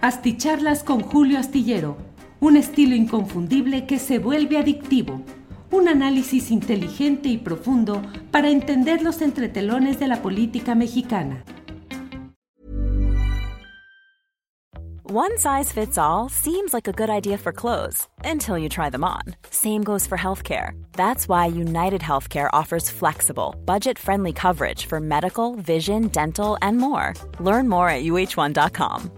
Asticharlas con Julio Astillero, un estilo inconfundible que se vuelve adictivo. Un análisis inteligente y profundo para entender los entretelones de la política mexicana. One size fits all seems like a good idea for clothes until you try them on. Same goes for healthcare. That's why United Healthcare offers flexible, budget friendly coverage for medical, vision, dental, and more. Learn more at uh1.com.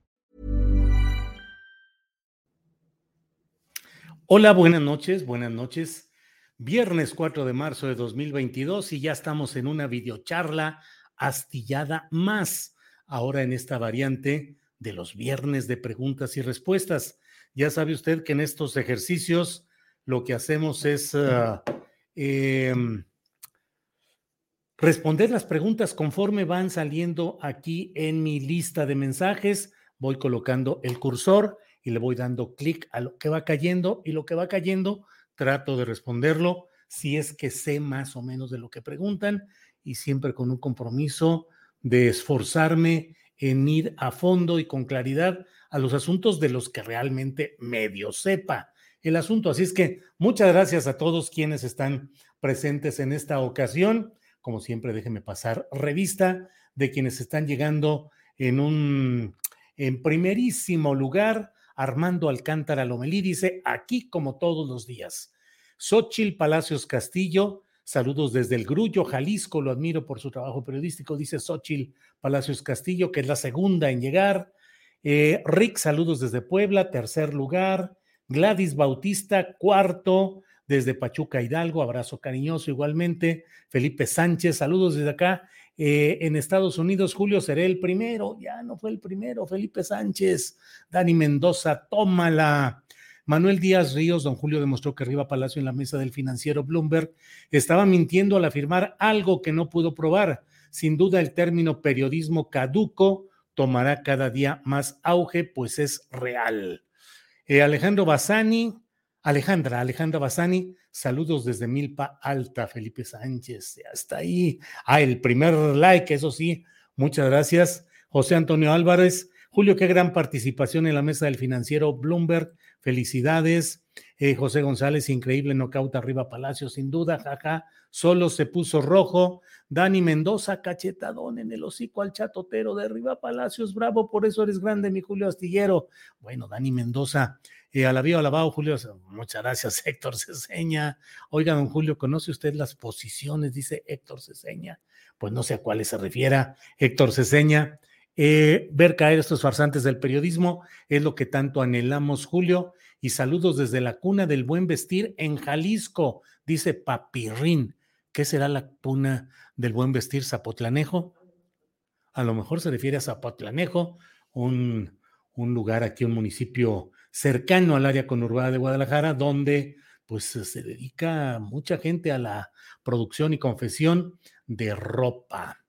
Hola, buenas noches, buenas noches. Viernes 4 de marzo de 2022 y ya estamos en una videocharla astillada más, ahora en esta variante de los viernes de preguntas y respuestas. Ya sabe usted que en estos ejercicios lo que hacemos es uh, eh, responder las preguntas conforme van saliendo aquí en mi lista de mensajes. Voy colocando el cursor y le voy dando clic a lo que va cayendo y lo que va cayendo trato de responderlo si es que sé más o menos de lo que preguntan y siempre con un compromiso de esforzarme en ir a fondo y con claridad a los asuntos de los que realmente medio sepa el asunto. Así es que muchas gracias a todos quienes están presentes en esta ocasión. Como siempre, déjenme pasar revista de quienes están llegando en un en primerísimo lugar Armando Alcántara Lomelí dice, aquí como todos los días. Xochil Palacios Castillo, saludos desde el Grullo, Jalisco, lo admiro por su trabajo periodístico, dice Xochil Palacios Castillo, que es la segunda en llegar. Eh, Rick, saludos desde Puebla, tercer lugar. Gladys Bautista, cuarto, desde Pachuca Hidalgo, abrazo cariñoso igualmente. Felipe Sánchez, saludos desde acá. Eh, en Estados Unidos, Julio seré el primero, ya no fue el primero, Felipe Sánchez, Dani Mendoza, tómala. Manuel Díaz Ríos, don Julio demostró que Riva Palacio en la mesa del financiero Bloomberg estaba mintiendo al afirmar algo que no pudo probar. Sin duda el término periodismo caduco tomará cada día más auge, pues es real. Eh, Alejandro Bassani, Alejandra, Alejandra Bassani, saludos desde Milpa Alta, Felipe Sánchez, hasta ahí. Ah, el primer like, eso sí, muchas gracias. José Antonio Álvarez, Julio, qué gran participación en la mesa del financiero Bloomberg, felicidades. Eh, José González, increíble knockout arriba Palacio, sin duda, jaja, solo se puso rojo. Dani Mendoza, cachetadón en el hocico al chatotero de arriba Palacios, bravo, por eso eres grande, mi Julio Astillero. Bueno, Dani Mendoza, eh, alabío, alabado, Julio. Muchas gracias, Héctor Ceseña. Oiga, don Julio, ¿conoce usted las posiciones? Dice Héctor Ceseña. Pues no sé a cuáles se refiera Héctor Ceseña. Eh, ver caer estos farsantes del periodismo es lo que tanto anhelamos, Julio. Y saludos desde la cuna del buen vestir en Jalisco, dice Papirrín. ¿Qué será la cuna del buen vestir Zapotlanejo? A lo mejor se refiere a Zapotlanejo, un, un lugar aquí, un municipio cercano al área conurbada de Guadalajara, donde pues se dedica mucha gente a la producción y confesión de ropa.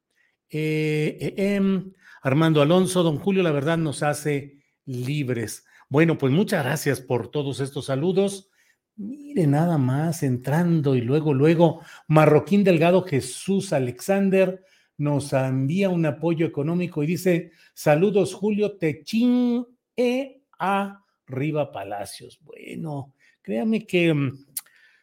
Eh, eh, em, Armando Alonso, don Julio, la verdad nos hace libres. Bueno, pues muchas gracias por todos estos saludos. Mire nada más, entrando y luego, luego, Marroquín Delgado Jesús Alexander nos envía un apoyo económico y dice, saludos Julio, te e a Riva Palacios. Bueno, créame que mm,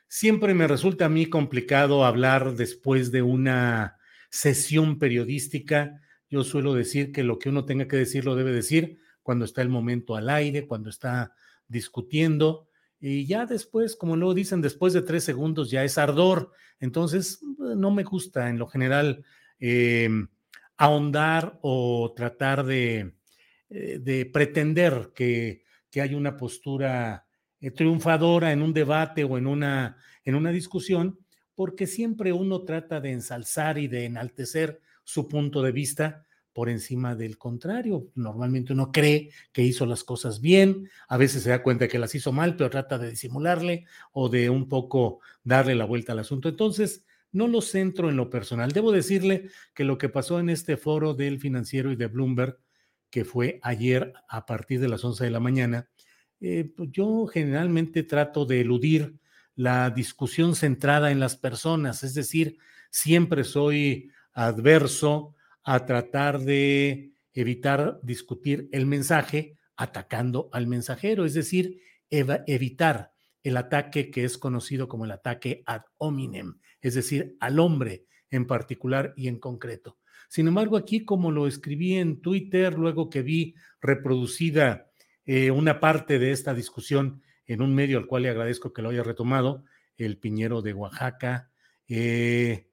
siempre me resulta a mí complicado hablar después de una sesión periodística. Yo suelo decir que lo que uno tenga que decir lo debe decir cuando está el momento al aire, cuando está discutiendo. Y ya después, como luego dicen, después de tres segundos ya es ardor. Entonces, no me gusta en lo general em, ahondar o tratar de, eh, de pretender que que hay una postura eh, triunfadora en un debate o en una, en una discusión, porque siempre uno trata de ensalzar y de enaltecer su punto de vista, por encima del contrario. Normalmente uno cree que hizo las cosas bien, a veces se da cuenta que las hizo mal, pero trata de disimularle o de un poco darle la vuelta al asunto. Entonces, no lo centro en lo personal. Debo decirle que lo que pasó en este foro del financiero y de Bloomberg, que fue ayer a partir de las 11 de la mañana, eh, pues yo generalmente trato de eludir la discusión centrada en las personas, es decir, siempre soy adverso a tratar de evitar discutir el mensaje atacando al mensajero, es decir, evitar el ataque que es conocido como el ataque ad hominem, es decir, al hombre en particular y en concreto. Sin embargo, aquí como lo escribí en Twitter, luego que vi reproducida eh, una parte de esta discusión en un medio al cual le agradezco que lo haya retomado, el Piñero de Oaxaca, eh,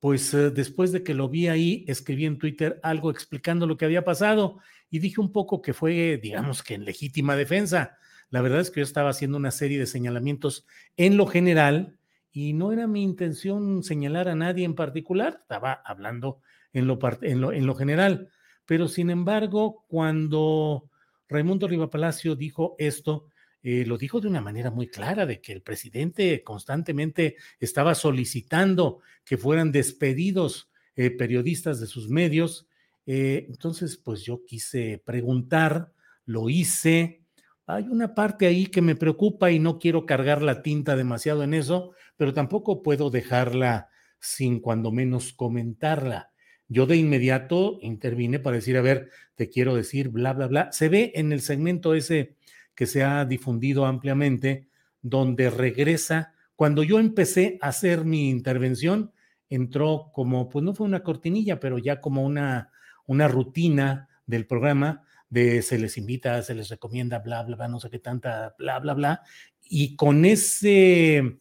pues eh, después de que lo vi ahí, escribí en Twitter algo explicando lo que había pasado y dije un poco que fue, digamos que en legítima defensa. La verdad es que yo estaba haciendo una serie de señalamientos en lo general y no era mi intención señalar a nadie en particular, estaba hablando en lo, en lo, general. Pero sin embargo, cuando Raimundo Palacio dijo esto, eh, lo dijo de una manera muy clara, de que el presidente constantemente estaba solicitando que fueran despedidos eh, periodistas de sus medios. Eh, entonces, pues yo quise preguntar, lo hice. Hay una parte ahí que me preocupa y no quiero cargar la tinta demasiado en eso, pero tampoco puedo dejarla sin cuando menos comentarla. Yo de inmediato intervine para decir, a ver, te quiero decir, bla, bla, bla. Se ve en el segmento ese que se ha difundido ampliamente, donde regresa, cuando yo empecé a hacer mi intervención, entró como, pues no fue una cortinilla, pero ya como una, una rutina del programa de se les invita, se les recomienda, bla, bla, bla, no sé qué tanta, bla, bla, bla. Y con ese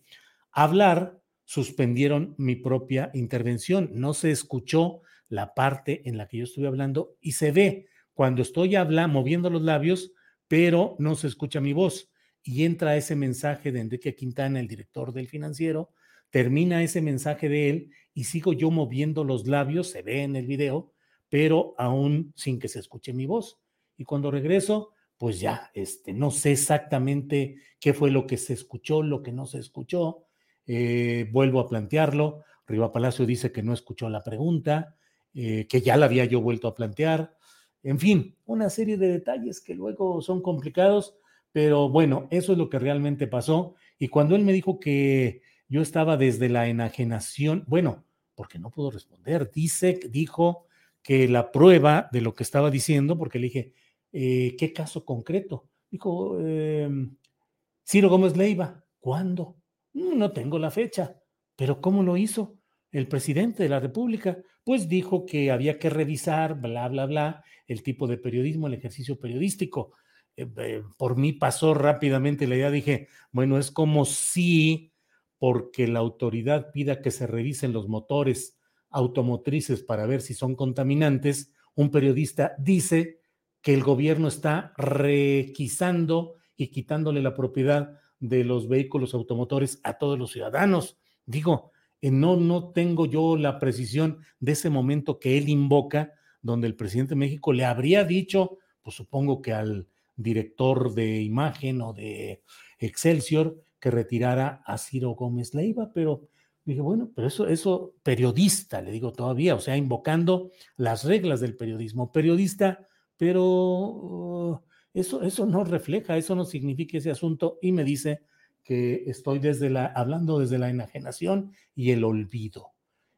hablar suspendieron mi propia intervención. No se escuchó la parte en la que yo estuve hablando y se ve cuando estoy hablando, moviendo los labios, pero no se escucha mi voz. Y entra ese mensaje de Enrique Quintana, el director del financiero, termina ese mensaje de él y sigo yo moviendo los labios, se ve en el video, pero aún sin que se escuche mi voz. Y cuando regreso, pues ya, este, no sé exactamente qué fue lo que se escuchó, lo que no se escuchó. Eh, vuelvo a plantearlo. Riva Palacio dice que no escuchó la pregunta, eh, que ya la había yo vuelto a plantear. En fin, una serie de detalles que luego son complicados, pero bueno, eso es lo que realmente pasó. Y cuando él me dijo que yo estaba desde la enajenación, bueno, porque no pudo responder, dice, dijo que la prueba de lo que estaba diciendo, porque le dije, eh, ¿qué caso concreto? Dijo, em, Ciro Gómez Leiva, ¿cuándo? Mm, no tengo la fecha, pero ¿cómo lo hizo? El presidente de la República, pues dijo que había que revisar, bla, bla, bla, el tipo de periodismo, el ejercicio periodístico. Eh, por mí pasó rápidamente la idea, dije, bueno, es como si, porque la autoridad pida que se revisen los motores automotrices para ver si son contaminantes, un periodista dice que el gobierno está requisando y quitándole la propiedad de los vehículos automotores a todos los ciudadanos. Digo, eh, no, no tengo yo la precisión de ese momento que él invoca, donde el presidente de México le habría dicho, pues supongo que al director de imagen o de Excelsior, que retirara a Ciro Gómez Leiva, pero dije, bueno, pero eso, eso, periodista, le digo todavía, o sea, invocando las reglas del periodismo, periodista, pero uh, eso, eso no refleja, eso no significa ese asunto, y me dice que estoy desde la, hablando desde la enajenación y el olvido.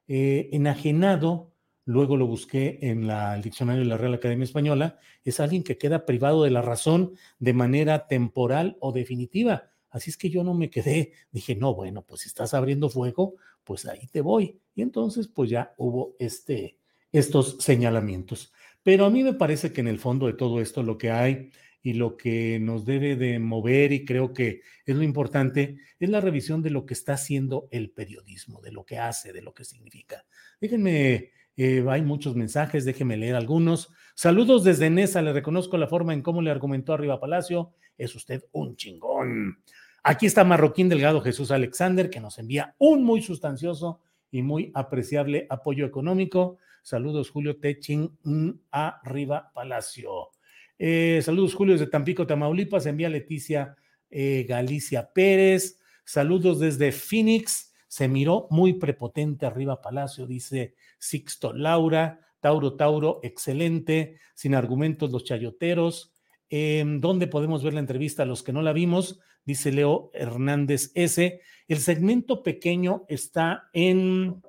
Eh, enajenado luego lo busqué en el diccionario de la Real Academia Española, es alguien que queda privado de la razón de manera temporal o definitiva. Así es que yo no me quedé, dije, no, bueno, pues si estás abriendo fuego, pues ahí te voy. Y entonces, pues ya hubo este, estos señalamientos. Pero a mí me parece que en el fondo de todo esto lo que hay y lo que nos debe de mover y creo que es lo importante es la revisión de lo que está haciendo el periodismo, de lo que hace, de lo que significa. Déjenme eh, hay muchos mensajes, déjeme leer algunos. Saludos desde Nesa, le reconozco la forma en cómo le argumentó arriba Palacio. Es usted un chingón. Aquí está Marroquín Delgado Jesús Alexander, que nos envía un muy sustancioso y muy apreciable apoyo económico. Saludos, Julio Techin, arriba Palacio. Eh, saludos, Julio, desde Tampico, Tamaulipas. Envía Leticia eh, Galicia Pérez. Saludos desde Phoenix. Se miró muy prepotente arriba Palacio, dice Sixto Laura. Tauro, Tauro, excelente. Sin argumentos, los chayoteros. Em, ¿Dónde podemos ver la entrevista los que no la vimos? Dice Leo Hernández S. El segmento pequeño está en,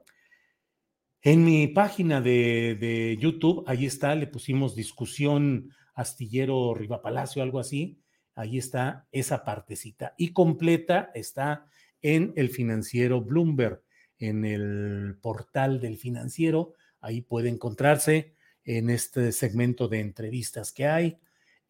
en mi página de, de YouTube. Ahí está, le pusimos discusión astillero Riva Palacio, algo así. Ahí está esa partecita. Y completa está en el financiero Bloomberg, en el portal del financiero. Ahí puede encontrarse en este segmento de entrevistas que hay.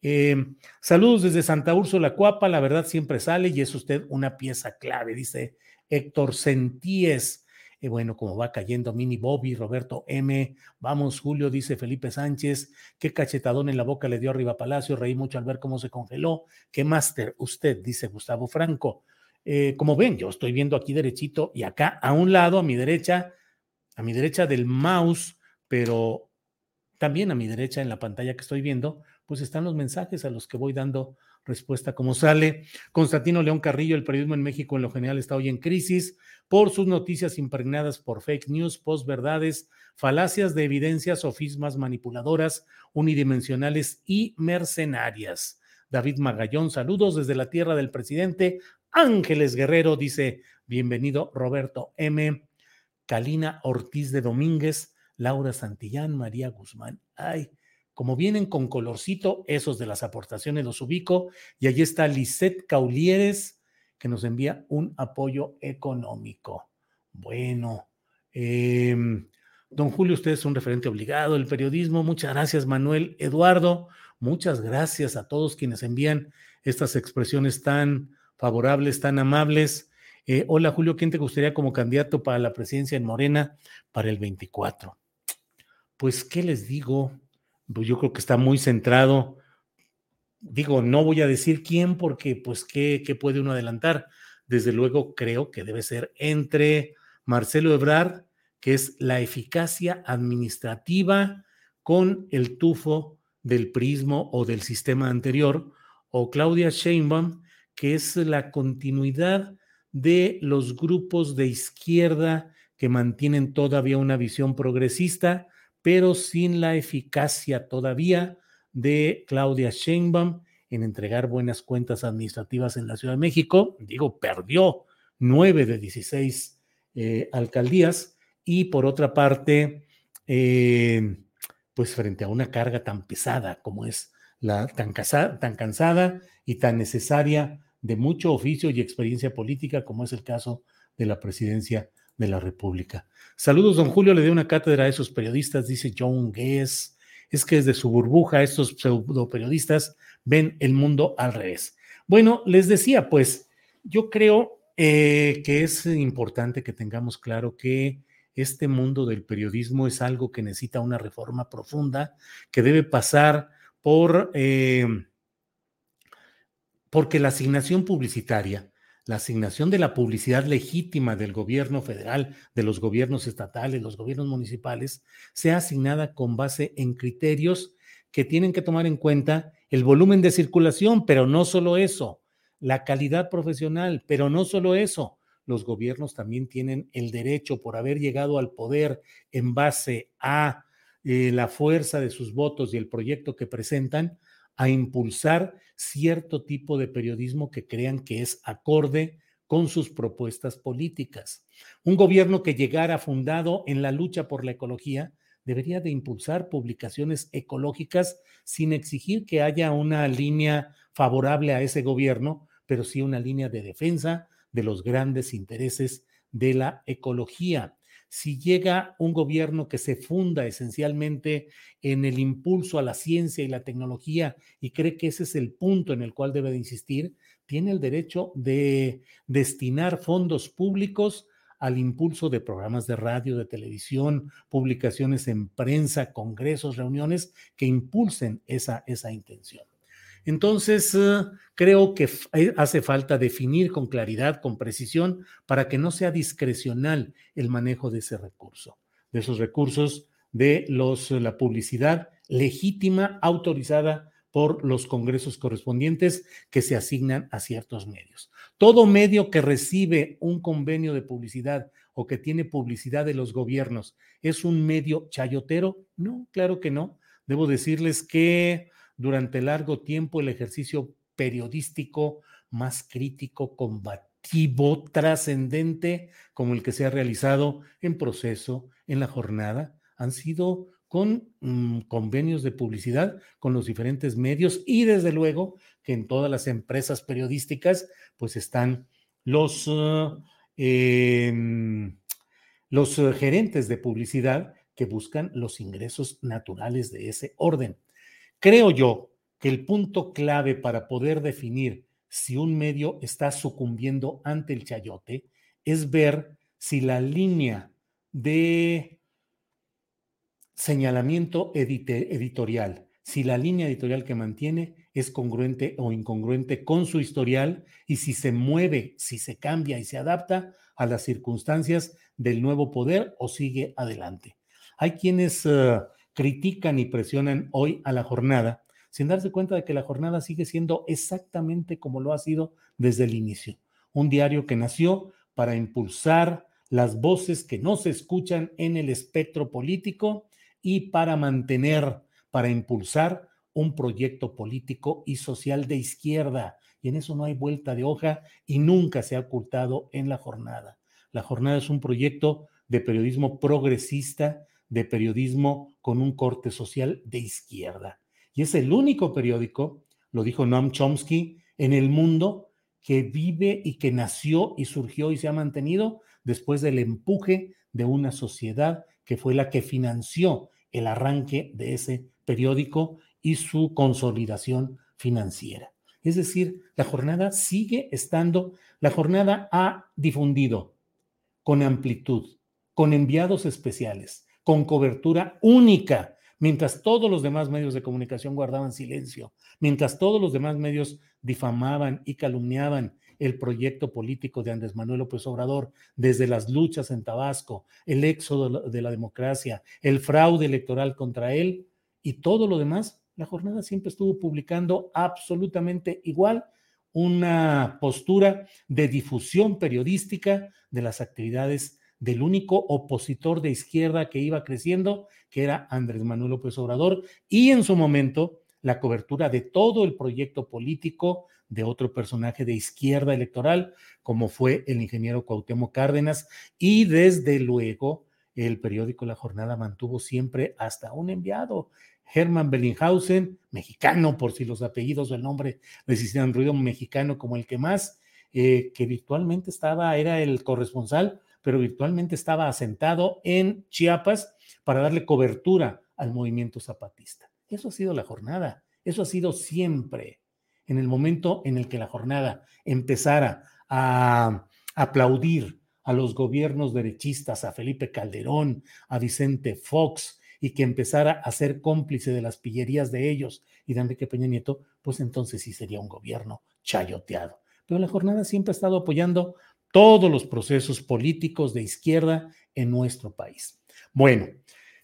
Em, saludos desde Santa Úrsula Cuapa, la verdad siempre sale y es usted una pieza clave, dice Héctor Sentíes. Eh, bueno, como va cayendo Mini Bobby, Roberto M. Vamos, Julio, dice Felipe Sánchez. Qué cachetadón en la boca le dio arriba Palacio. Reí mucho al ver cómo se congeló. Qué máster usted, dice Gustavo Franco. Eh, como ven, yo estoy viendo aquí derechito y acá a un lado, a mi derecha, a mi derecha del mouse, pero también a mi derecha en la pantalla que estoy viendo, pues están los mensajes a los que voy dando respuesta como sale. Constantino León Carrillo, el periodismo en México en lo general está hoy en crisis por sus noticias impregnadas por fake news, posverdades, falacias de evidencias, sofismas manipuladoras, unidimensionales y mercenarias. David Magallón, saludos desde la tierra del presidente. Ángeles Guerrero dice, bienvenido Roberto M. Calina Ortiz de Domínguez, Laura Santillán, María Guzmán. Ay, como vienen con colorcito, esos de las aportaciones los ubico. Y allí está Lisette Caulieres, que nos envía un apoyo económico. Bueno, em, don Julio, usted es un referente obligado del periodismo. Muchas gracias, Manuel Eduardo. Muchas gracias a todos quienes envían estas expresiones tan favorables, tan amables. Eh, hola, Julio, ¿quién te gustaría como candidato para la presidencia en Morena para el 24? Pues, ¿qué les digo? Pues yo creo que está muy centrado. Digo, no voy a decir quién porque pues qué, qué puede uno adelantar. Desde luego creo que debe ser entre Marcelo Ebrard, que es la eficacia administrativa con el tufo del prismo o del sistema anterior, o Claudia Sheinbaum, que es la continuidad de los grupos de izquierda que mantienen todavía una visión progresista, pero sin la eficacia todavía de Claudia Sheinbaum en entregar buenas cuentas administrativas en la Ciudad de México. Digo, perdió nueve de 16 eh, alcaldías y por otra parte, eh, pues frente a una carga tan pesada como es la tan, tan cansada y tan necesaria de mucho oficio y experiencia política como es el caso de la presidencia de la República. Saludos, don Julio, le dio una cátedra a esos periodistas, dice John Guess. Es que desde su burbuja estos pseudo periodistas ven el mundo al revés. Bueno, les decía, pues yo creo eh, que es importante que tengamos claro que este mundo del periodismo es algo que necesita una reforma profunda, que debe pasar por, eh, porque la asignación publicitaria la asignación de la publicidad legítima del gobierno federal, de los gobiernos estatales, los gobiernos municipales, sea asignada con base en criterios que tienen que tomar en cuenta el volumen de circulación, pero no solo eso, la calidad profesional, pero no solo eso. Los gobiernos también tienen el derecho por haber llegado al poder en base a eh, la fuerza de sus votos y el proyecto que presentan, a impulsar cierto tipo de periodismo que crean que es acorde con sus propuestas políticas. Un gobierno que llegara fundado en la lucha por la ecología debería de impulsar publicaciones ecológicas sin exigir que haya una línea favorable a ese gobierno, pero sí una línea de defensa de los grandes intereses de la ecología si llega un gobierno que se funda esencialmente en el impulso a la ciencia y la tecnología y cree que ese es el punto en el cual debe de insistir, tiene el derecho de destinar fondos públicos al impulso de programas de radio, de televisión, publicaciones en prensa, congresos, reuniones que impulsen esa, esa intención. Entonces, eh, creo que eh, hace falta definir con claridad, con precisión, para que no sea discrecional el manejo de ese recurso, de esos recursos de los, la publicidad legítima, autorizada por los congresos correspondientes que se asignan a ciertos medios. Todo medio que recibe un convenio de publicidad o que tiene publicidad de los gobiernos es un medio chayotero? No, claro que no. Debo decirles que durante largo tiempo el ejercicio periodístico más crítico, combativo, trascendente, como el que se ha realizado en proceso, en la jornada, han sido con mm, convenios de publicidad con los diferentes medios y desde luego que en todas las empresas periodísticas pues están los, uh, em, los uh, gerentes de publicidad que buscan los ingresos naturales de ese orden. Creo yo que el punto clave para poder definir si un medio está sucumbiendo ante el chayote es ver si la línea de señalamiento editorial, si la línea editorial que mantiene es congruente o incongruente con su historial y si se mueve, si se cambia y se adapta a las circunstancias del nuevo poder o sigue adelante. Hay quienes eh, critican y presionan hoy a la jornada sin darse cuenta de que la jornada sigue siendo exactamente como lo ha sido desde el inicio. Un diario que nació para impulsar las voces que no se escuchan en el espectro político y para mantener, para impulsar un proyecto político y social de izquierda. Y en eso no hay vuelta de hoja y nunca se ha ocultado en la jornada. La jornada es un proyecto de periodismo progresista, de periodismo con un corte social de izquierda. Y es el único periódico, lo dijo Noam Chomsky, en el mundo que vive y que nació y surgió y se ha mantenido después del empuje de una sociedad que fue la que financió el arranque de ese periódico y su consolidación financiera. Es decir, la jornada sigue estando, la jornada ha difundido con amplitud, con enviados especiales, con cobertura única, mientras todos los demás medios de comunicación guardaban silencio, mientras todos los demás medios difamaban y calumniaban el proyecto político de Andrés Manuel López Obrador, desde las luchas en Tabasco, el éxodo de la democracia, el fraude electoral contra él y todo lo demás, la jornada siempre estuvo publicando absolutamente igual una postura de difusión periodística de las actividades del único opositor de izquierda que iba creciendo, que era Andrés Manuel López Obrador, y en su momento la cobertura de todo el proyecto político de otro personaje de izquierda electoral, como fue el ingeniero Cuauhtémoc Cárdenas, y desde luego el periódico La Jornada mantuvo siempre hasta un enviado, Hermann Bellinghausen, mexicano, por si los apellidos o el nombre les hicieran ruido, mexicano como el que más, eh, que virtualmente estaba, era el corresponsal, pero virtualmente estaba asentado en Chiapas para darle cobertura al movimiento zapatista. Eso ha sido la jornada, eso ha sido siempre en el momento en el que la jornada empezara a aplaudir a los gobiernos derechistas, a Felipe Calderón, a Vicente Fox, y que empezara a ser cómplice de las pillerías de ellos y de Enrique Peña Nieto, pues entonces sí sería un gobierno chayoteado. Pero la jornada siempre ha estado apoyando todos los procesos políticos de izquierda en nuestro país. Bueno,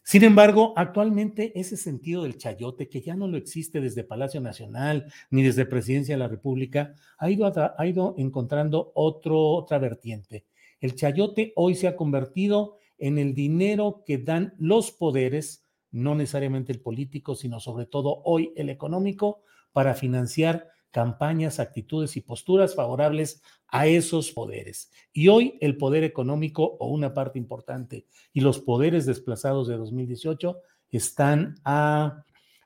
sin embargo, actualmente ese sentido del chayote, que ya no lo existe desde Palacio Nacional ni desde Presidencia de la República, ha ido, encontrando otro, otra vertiente. El chayote hoy se ha convertido en el dinero que dan los poderes, no necesariamente el político, sino sobre todo hoy el económico, para financiar campañas, actitudes y posturas favorables a esos poderes. Y hoy el poder económico o una parte importante y los poderes desplazados de 2018 están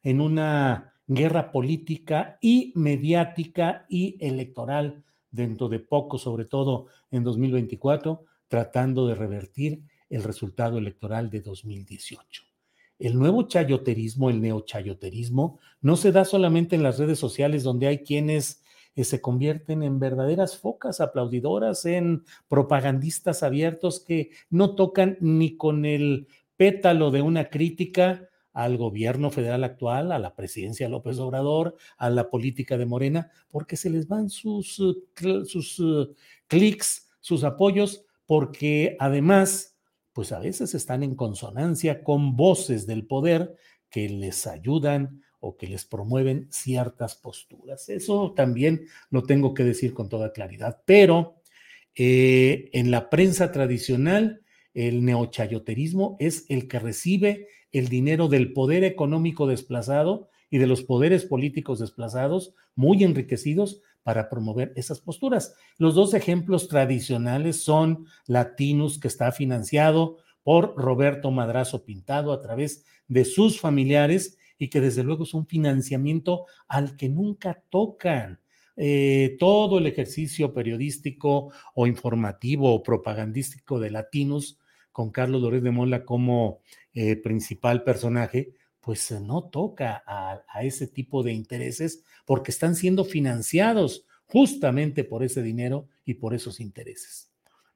en una guerra política y mediática y electoral dentro de poco, sobre todo en 2024, tratando de revertir el resultado electoral de 2018. El nuevo chayoterismo, el neochayoterismo, no se da solamente en las redes sociales donde hay quienes eh, se convierten en verdaderas focas aplaudidoras, en propagandistas abiertos que no tocan ni con el pétalo de una crítica al gobierno federal actual, a la presidencia de López Obrador, a la política de Morena, porque se les van sus, sus uh, clics, sus apoyos, porque además pues a veces están en consonancia con voces del poder que les ayudan o que les promueven ciertas posturas. Eso también lo tengo que decir con toda claridad, pero eh, en la prensa tradicional, el neochayoterismo es el que recibe el dinero del poder económico desplazado y de los poderes políticos desplazados, muy enriquecidos para promover esas posturas. Los dos ejemplos tradicionales son Latinus, que está financiado por Roberto Madrazo Pintado a través de sus familiares y que desde luego es un financiamiento al que nunca tocan. Eh, todo el ejercicio periodístico o informativo o propagandístico de Latinus, con Carlos Lórez de Mola como eh, principal personaje, pues eh, no toca a, a, ese tipo de intereses porque están siendo financiados justamente por ese dinero y por esos intereses.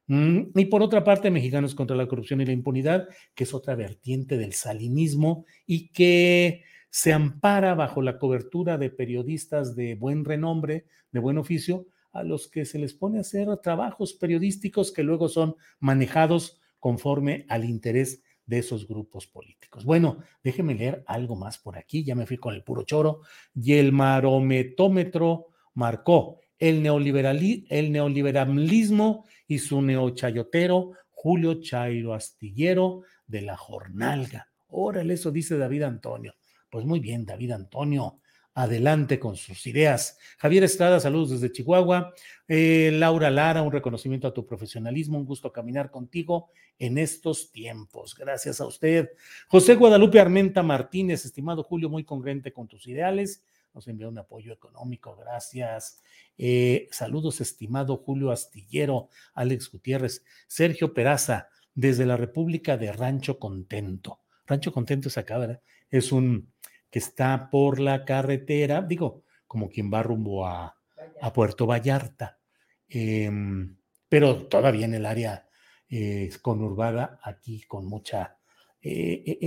Mm, y por otra parte, Mexicanos contra la Corrupción y la Impunidad, que es otra vertiente del salinismo y que se ampara bajo la cobertura de periodistas de buen renombre, de buen oficio, a los que se les pone a hacer trabajos periodísticos que luego son manejados conforme al interés de esos grupos políticos. Bueno, déjeme leer algo más por aquí, ya me fui con el puro choro, y el marometómetro marcó el, el neoliberalismo y su neochayotero Julio Chairo Astillero de la Jornalga. Órale, eso dice David Antonio. Pues muy bien, David Antonio, adelante con sus ideas. Javier Estrada, saludos desde Chihuahua. Eh, Laura Lara, un reconocimiento a tu profesionalismo, un gusto caminar contigo en estos tiempos. Gracias a usted. José Guadalupe Armenta Martínez, estimado Julio, muy congruente con tus ideales. Nos envió un apoyo económico, gracias. Eh, saludos, estimado Julio Astillero, Alex Gutiérrez, Sergio Peraza, desde la República de Rancho Contento. Rancho Contento es acá, ¿verdad? Es un que está por la carretera, digo, como quien va rumbo a, a Puerto Vallarta, em, pero todavía en el área eh, conurbada, aquí con mucha, eh, eh,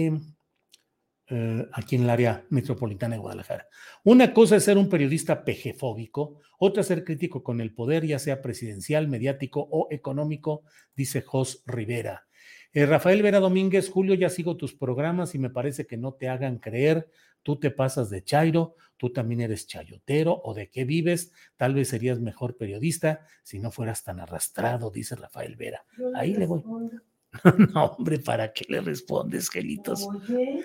em, aquí en el área metropolitana de Guadalajara. Una cosa es ser un periodista pejefóbico, otra ser crítico con el poder, ya sea presidencial, mediático o económico, dice Jos Rivera. Rafael Vera Domínguez, Julio, ya sigo tus programas y me parece que no te hagan creer tú te pasas de Chairo, tú también eres chayotero o de qué vives, tal vez serías mejor periodista si no fueras tan arrastrado, dice Rafael Vera. Ahí le voy. No, hombre, ¿para qué le respondes, gelitos?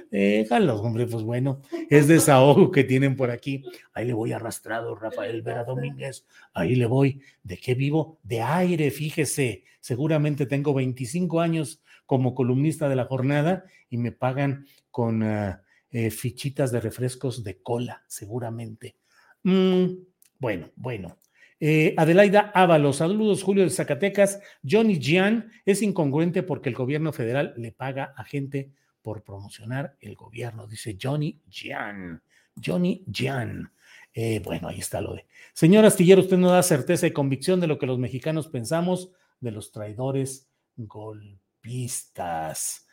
Déjalo, hombre, pues bueno, es desahogo que tienen por aquí. Ahí le voy arrastrado, Rafael Vera Domínguez. Ahí le voy. ¿De qué vivo? De aire, fíjese. Seguramente tengo 25 años como columnista de la jornada y me pagan con ah, eh, fichitas de refrescos de cola, seguramente. Mm, bueno, bueno. Eh, Adelaida Ábalos, saludos Julio de Zacatecas. Johnny Gian es incongruente porque el gobierno federal le paga a gente por promocionar el gobierno, dice Johnny Gian. Johnny Gian. Eh, bueno, ahí está lo de. Señor Astillero, usted no da certeza y convicción de lo que los mexicanos pensamos de los traidores golpistas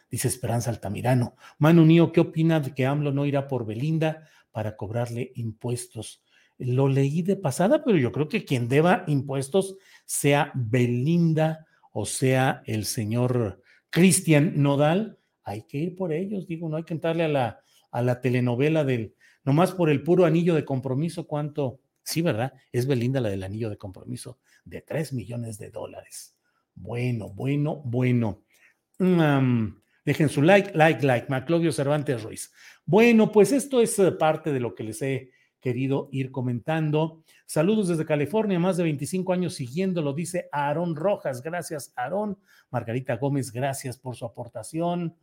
dice Esperanza Altamirano. Manu Nío, ¿qué opina de que AMLO no irá por Belinda para cobrarle impuestos? Lo leí de pasada, pero yo creo que quien deba impuestos sea Belinda o sea el señor Cristian Nodal, hay que ir por ellos, digo, no hay que entrarle a la, a la telenovela del, nomás por el puro anillo de compromiso, ¿cuánto? Sí, ¿verdad? Es Belinda la del anillo de compromiso de 3 millones de dólares. Bueno, bueno, bueno. Mm, Dejen su like, like, like. Maclovio Cervantes Ruiz. Bueno, pues esto es eh, parte de lo que les he querido ir comentando. Saludos desde California, más de 25 años siguiéndolo, dice Aarón Rojas. Gracias, Aarón. Margarita Gómez, gracias por su aportación.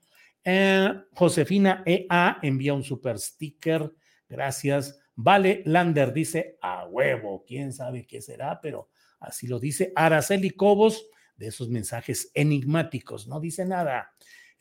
Eh, Josefina EA envía un super sticker. Gracias. Vale Lander dice a huevo. Quién sabe qué será, pero así lo dice. Araceli Cobos, de esos mensajes enigmáticos, no dice nada.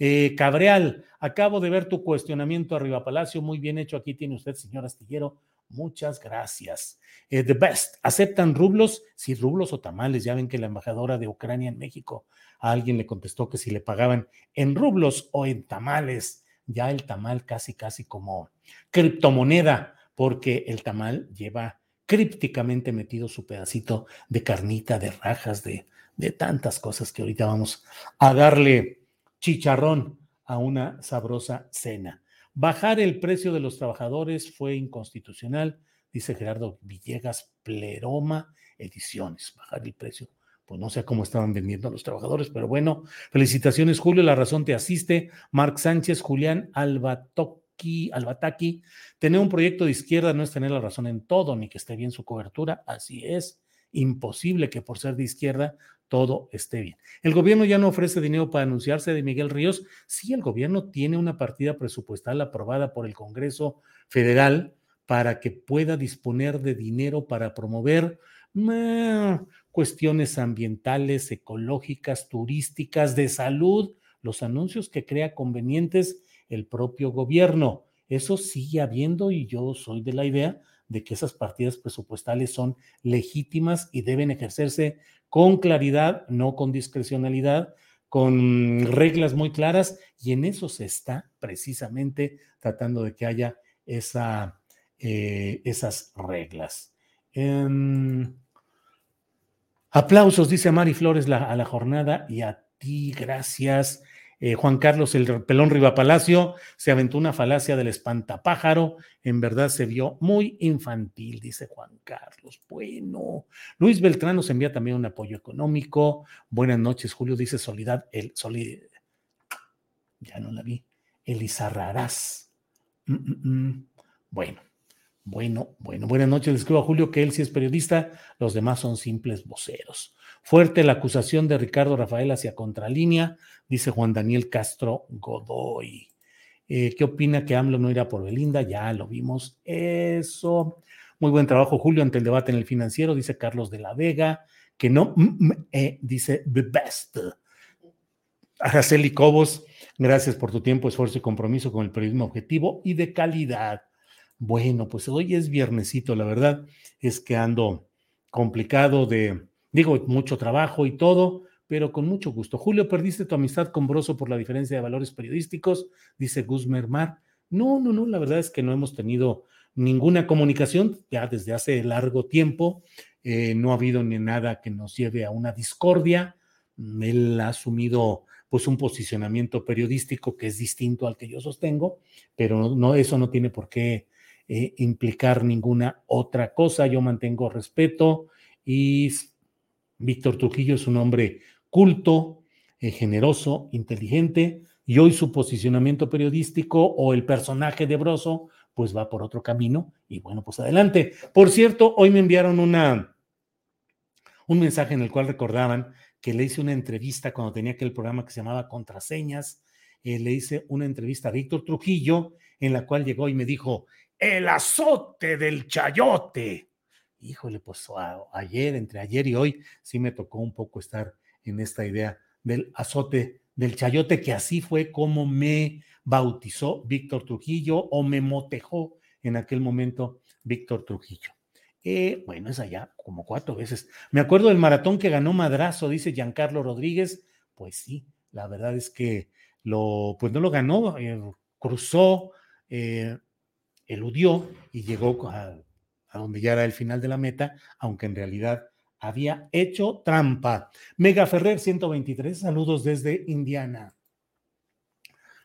Eh, Cabreal, acabo de ver tu cuestionamiento arriba Palacio, muy bien hecho. Aquí tiene usted, señor Astillero. Muchas gracias. Eh, the best. ¿Aceptan rublos? Sí, rublos o tamales. Ya ven que la embajadora de Ucrania en México a alguien le contestó que si le pagaban en rublos o en tamales. Ya el tamal casi, casi como criptomoneda, porque el tamal lleva crípticamente metido su pedacito de carnita, de rajas, de, de tantas cosas que ahorita vamos a darle chicharrón a una sabrosa cena. Bajar el precio de los trabajadores fue inconstitucional, dice Gerardo Villegas Pleroma Ediciones. Bajar el precio pues no sé cómo estaban vendiendo a los trabajadores, pero bueno, felicitaciones Julio, la razón te asiste. Marc Sánchez, Julián Albatoki, Albataki, tener un proyecto de izquierda no es tener la razón en todo, ni que esté bien su cobertura, así es. Imposible que por ser de izquierda todo esté bien. El gobierno ya no ofrece dinero para anunciarse de Miguel Ríos. Sí, el gobierno tiene una partida presupuestal aprobada por el Congreso Federal para que pueda disponer de dinero para promover cuestiones ambientales, ecológicas, turísticas, de salud, los anuncios que crea convenientes el propio gobierno. Eso sigue habiendo y yo soy de la idea de que esas partidas presupuestales son legítimas y deben ejercerse con claridad, no con discrecionalidad, con reglas muy claras y en eso se está precisamente tratando de que haya esa, eh, esas reglas. Em, Aplausos, dice Mari Flores a la jornada y a ti, gracias. Eh, Juan Carlos, el pelón Riva Palacio, se aventó una falacia del espantapájaro. En verdad se vio muy infantil, dice Juan Carlos. Bueno, Luis Beltrán nos envía también un apoyo económico. Buenas noches, Julio, dice Solidad, el Solid. Ya no la vi. Elizarrarás. Mm, mm, mm. Bueno, bueno, bueno, buenas noches. Le escribo a Julio que él sí es periodista, los demás son simples voceros. Fuerte la acusación de Ricardo Rafael hacia Contralínea, dice Juan Daniel Castro Godoy. Eh, ¿Qué opina que AMLO no irá por Belinda? Ya lo vimos. Eso. Muy buen trabajo, Julio, ante el debate en el financiero, dice Carlos de la Vega, que no, mm, mm, eh, dice the best. Araceli Cobos, gracias por tu tiempo, esfuerzo y compromiso con el periodismo objetivo y de calidad. Bueno, pues hoy es viernesito, la verdad es que ando complicado de, digo, mucho trabajo y todo, pero con mucho gusto. Julio, perdiste tu amistad con Broso por la diferencia de valores periodísticos, dice Guzmán Mar. No, no, no, la verdad es que no hemos tenido ninguna comunicación ya desde hace largo tiempo. Eh, no ha habido ni nada que nos lleve a una discordia. Él ha asumido pues un posicionamiento periodístico que es distinto al que yo sostengo, pero no, eso no tiene por qué eh, implicar ninguna otra cosa. Yo mantengo respeto y Víctor Trujillo es un hombre culto, eh, generoso, inteligente y hoy su posicionamiento periodístico o el personaje de Broso pues va por otro camino y bueno, pues adelante. Por cierto, hoy me enviaron una un mensaje en el cual recordaban que le hice una entrevista cuando tenía aquel programa que se llamaba Contraseñas, eh, le hice una entrevista a Víctor Trujillo en la cual llegó y me dijo, el azote del chayote. Híjole, pues ayer, entre ayer y hoy, sí me tocó un poco estar en esta idea del azote del chayote, que así fue como me bautizó Víctor Trujillo o me motejó en aquel momento Víctor Trujillo. Eh, bueno, es allá como cuatro veces. Me acuerdo del maratón que ganó Madrazo, dice Giancarlo Rodríguez. Pues sí, la verdad es que lo, pues no lo ganó, eh, cruzó, eh, eludió y llegó a, donde ya era el final de la meta, aunque en realidad había hecho trampa. Mega Ferrer 123, saludos desde Indiana.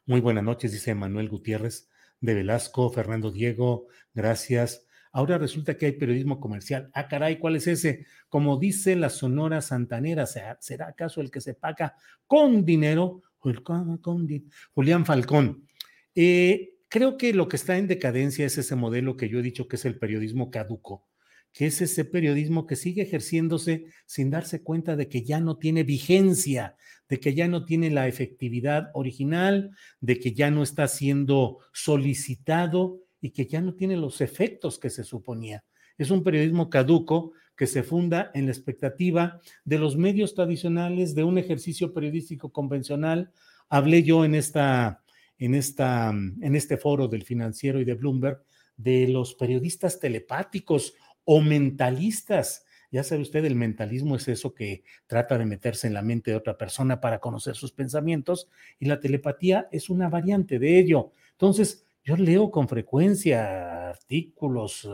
Muy buenas noches, dice Manuel Gutiérrez de Velasco, Fernando Diego, gracias. Ahora resulta que hay periodismo comercial. Ah, caray, ¿cuál es ese? Como dice la Sonora Santanera, ¿será acaso el que se paga con dinero? Julián Falcón. Eh, Creo que lo que está en decadencia es ese modelo que yo he dicho que es el periodismo caduco, que es ese periodismo que sigue ejerciéndose sin darse cuenta de que ya no tiene vigencia, de que ya no tiene la efectividad original, de que ya no está siendo solicitado y que ya no tiene los efectos que se suponía. Es un periodismo caduco que se funda en la expectativa de los medios tradicionales, de un ejercicio periodístico convencional. Hablé yo en esta en, esta, en este foro del financiero y de Bloomberg de los periodistas telepáticos o mentalistas. Ya sabe usted, el mentalismo es eso que trata de meterse en la mente de otra persona para conocer sus pensamientos y la telepatía es una variante de ello. Entonces, yo leo con frecuencia artículos,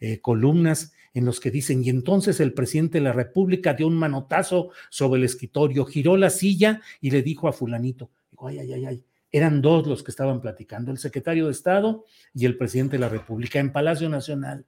eh, columnas en los que dicen, y entonces el presidente de la República dio un manotazo sobre el escritorio, giró la silla y le dijo a fulanito, ay, ay, ay, ay. Eran dos los que estaban platicando, el secretario de Estado y el presidente de la República en Palacio Nacional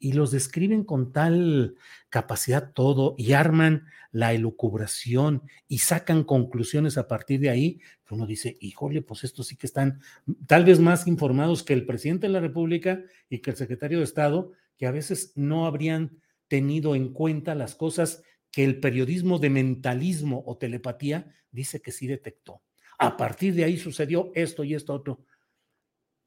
y los describen con tal capacidad todo y arman la elucubración y sacan conclusiones a partir de ahí, uno dice, híjole, pues estos sí que están tal vez más informados que el presidente de la República y que el secretario de Estado, que a veces no habrían tenido en cuenta las cosas que el periodismo de mentalismo o telepatía dice que sí detectó. A partir de ahí sucedió esto y esto otro.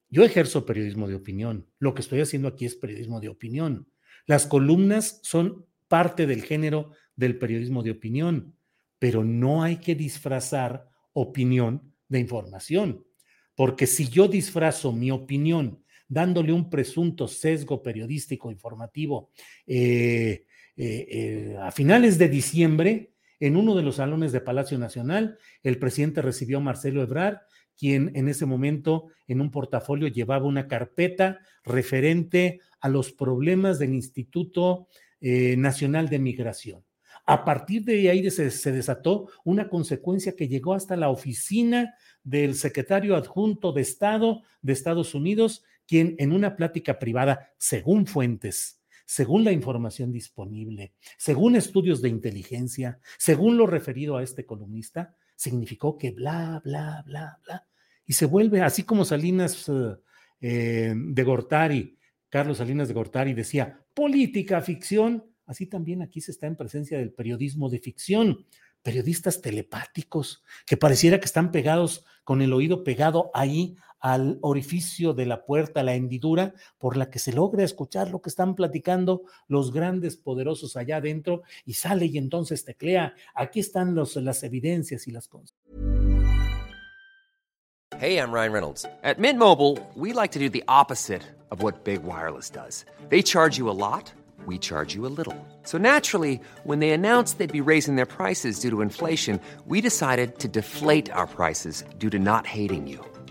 Yo ejerzo periodismo de opinión. Lo que estoy haciendo aquí es periodismo de opinión. Las columnas son parte del género del periodismo de opinión, pero no hay que disfrazar opinión de información, porque si yo disfrazo mi opinión dándole un presunto sesgo periodístico informativo eh, eh, eh, a finales de diciembre, en uno de los salones de Palacio Nacional, el presidente recibió a Marcelo Ebrard quien en ese momento en un portafolio llevaba una carpeta referente a los problemas del Instituto eh, Nacional de Migración. A partir de ahí se, se, desató una consecuencia que llegó hasta la oficina del secretario adjunto de Estado de Estados Unidos, quien en una plática privada, según fuentes, según la información disponible, según estudios de inteligencia, según lo referido a este columnista, significó que bla, bla, bla, bla, y se vuelve así como Salinas eh, eh, de Gortari, Carlos Salinas de Gortari decía, política, ficción, así también aquí se está en presencia del periodismo de ficción, periodistas telepáticos que pareciera que están pegados con el oído pegado ahí al orificio de la puerta, la hendidura por la que se logra escuchar lo que están platicando los grandes poderosos allá adentro y sale y entonces teclea, aquí están los, las evidencias y las cosas. Hey, I'm Ryan Reynolds. At Mint Mobile, we like to do the opposite of what Big Wireless does. They charge you a lot, we charge you a little. So naturally, when they announced they'd be raising their prices due to inflation, we decided to deflate our prices due to not hating you.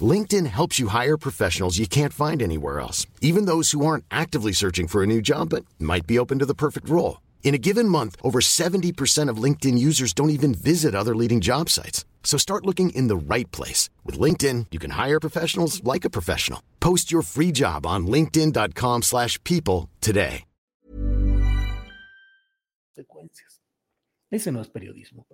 LinkedIn helps you hire professionals you can't find anywhere else, even those who aren't actively searching for a new job but might be open to the perfect role. In a given month, over 70% of LinkedIn users don't even visit other leading job sites. So start looking in the right place. With LinkedIn, you can hire professionals like a professional. Post your free job on linkedin.com slash people today. Secuencias. Ese no es periodismo.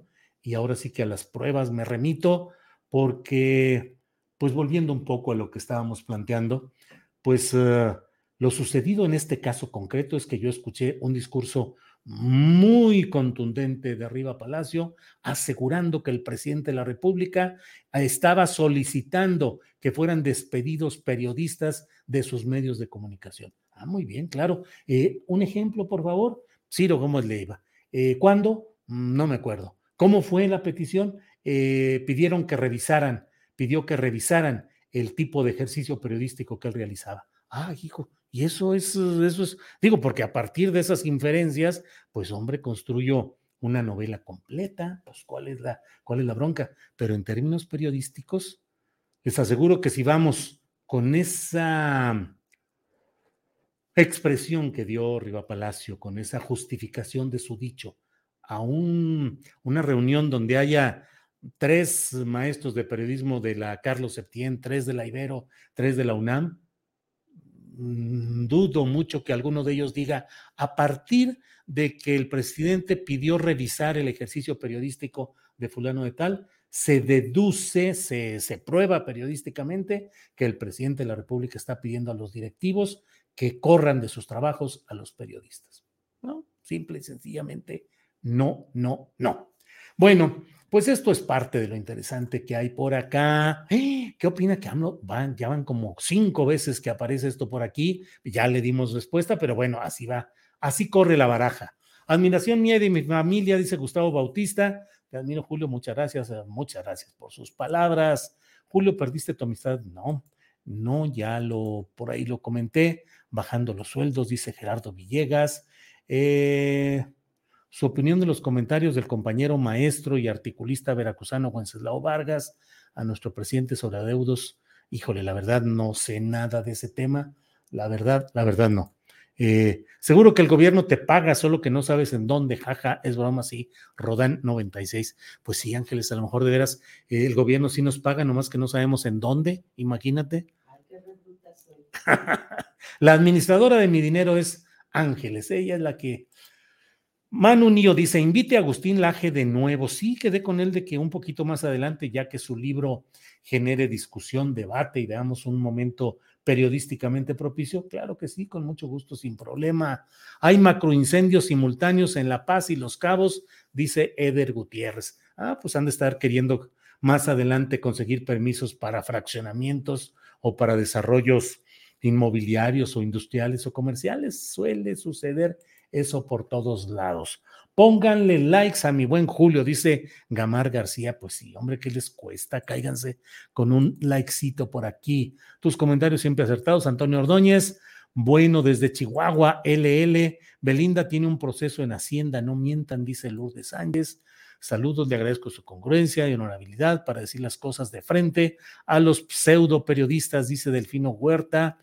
Y ahora sí que a las pruebas me remito porque pues volviendo un poco a lo que estábamos planteando, pues uh, lo sucedido en este caso concreto es que yo escuché un discurso muy contundente de arriba Palacio, asegurando que el presidente de la República estaba solicitando que fueran despedidos periodistas de sus medios de comunicación. Ah, muy bien, claro. Eh, un ejemplo, por favor. Ciro Gómez Leiva. Eh, ¿Cuándo? Mm, no me acuerdo. ¿Cómo fue la petición? Eh, pidieron que revisaran pidió que revisaran el tipo de ejercicio periodístico que él realizaba. Ah, hijo, y eso es, eso es, digo, porque a partir de esas inferencias, pues hombre, construyó una novela completa, pues cuál es la, cuál es la bronca. Pero en términos periodísticos, les aseguro que si vamos con esa expresión que dio Riva Palacio, con esa justificación de su dicho, a un, una reunión donde haya tres maestros de periodismo de la Carlos Septién, tres de la Ibero, tres de la UNAM, mm, dudo mucho que alguno de ellos diga, a partir de que el presidente pidió revisar el ejercicio periodístico de fulano de tal, se deduce, se, se prueba periodísticamente que el presidente de la República está pidiendo a los directivos que corran de sus trabajos a los periodistas. No, simple y sencillamente, no, no, no. Bueno, pues esto es parte de lo interesante que hay por acá. ¿Qué opina que AMLO? Ya van como cinco veces que aparece esto por aquí. Ya le dimos respuesta, pero bueno, así va. Así corre la baraja. Admiración mía y de mi familia, dice Gustavo Bautista. Te admiro, Julio. Muchas gracias. Eh, muchas gracias por sus palabras. Julio, ¿perdiste tu amistad? No. No, ya lo por ahí lo comenté, bajando los sueldos, dice Gerardo Villegas. Eh, su opinión de los comentarios del compañero maestro y articulista veracruzano Wenceslao Vargas a nuestro presidente sobre adeudos. Híjole, la verdad no sé nada de ese tema. La verdad, la verdad no. Eh, seguro que el gobierno te paga, solo que no sabes en dónde, jaja, es broma, sí, Rodán 96. Pues sí, Ángeles, a lo mejor de veras eh, el gobierno sí nos paga, nomás que no sabemos en dónde, imagínate. la administradora de mi dinero es Ángeles, ella es la que Manu Nío dice, invite a Agustín Laje de nuevo. Sí, quedé con él de que un poquito más adelante, ya que su libro genere discusión, debate y veamos un momento periodísticamente propicio. Claro que sí, con mucho gusto, sin problema. Hay macroincendios simultáneos en La Paz y Los Cabos, dice Eder Gutiérrez. Ah, pues han de estar queriendo más adelante conseguir permisos para fraccionamientos o para desarrollos inmobiliarios o industriales o comerciales. Suele suceder eso por todos lados. Pónganle likes a mi buen Julio, dice Gamar García. Pues sí, hombre, ¿qué les cuesta? Cáiganse con un likecito por aquí. Tus comentarios siempre acertados. Antonio Ordóñez, bueno, desde Chihuahua, LL. Belinda tiene un proceso en Hacienda, no mientan, dice Lourdes Sánchez. Saludos, le agradezco su congruencia y honorabilidad para decir las cosas de frente a los pseudo periodistas, dice Delfino Huerta.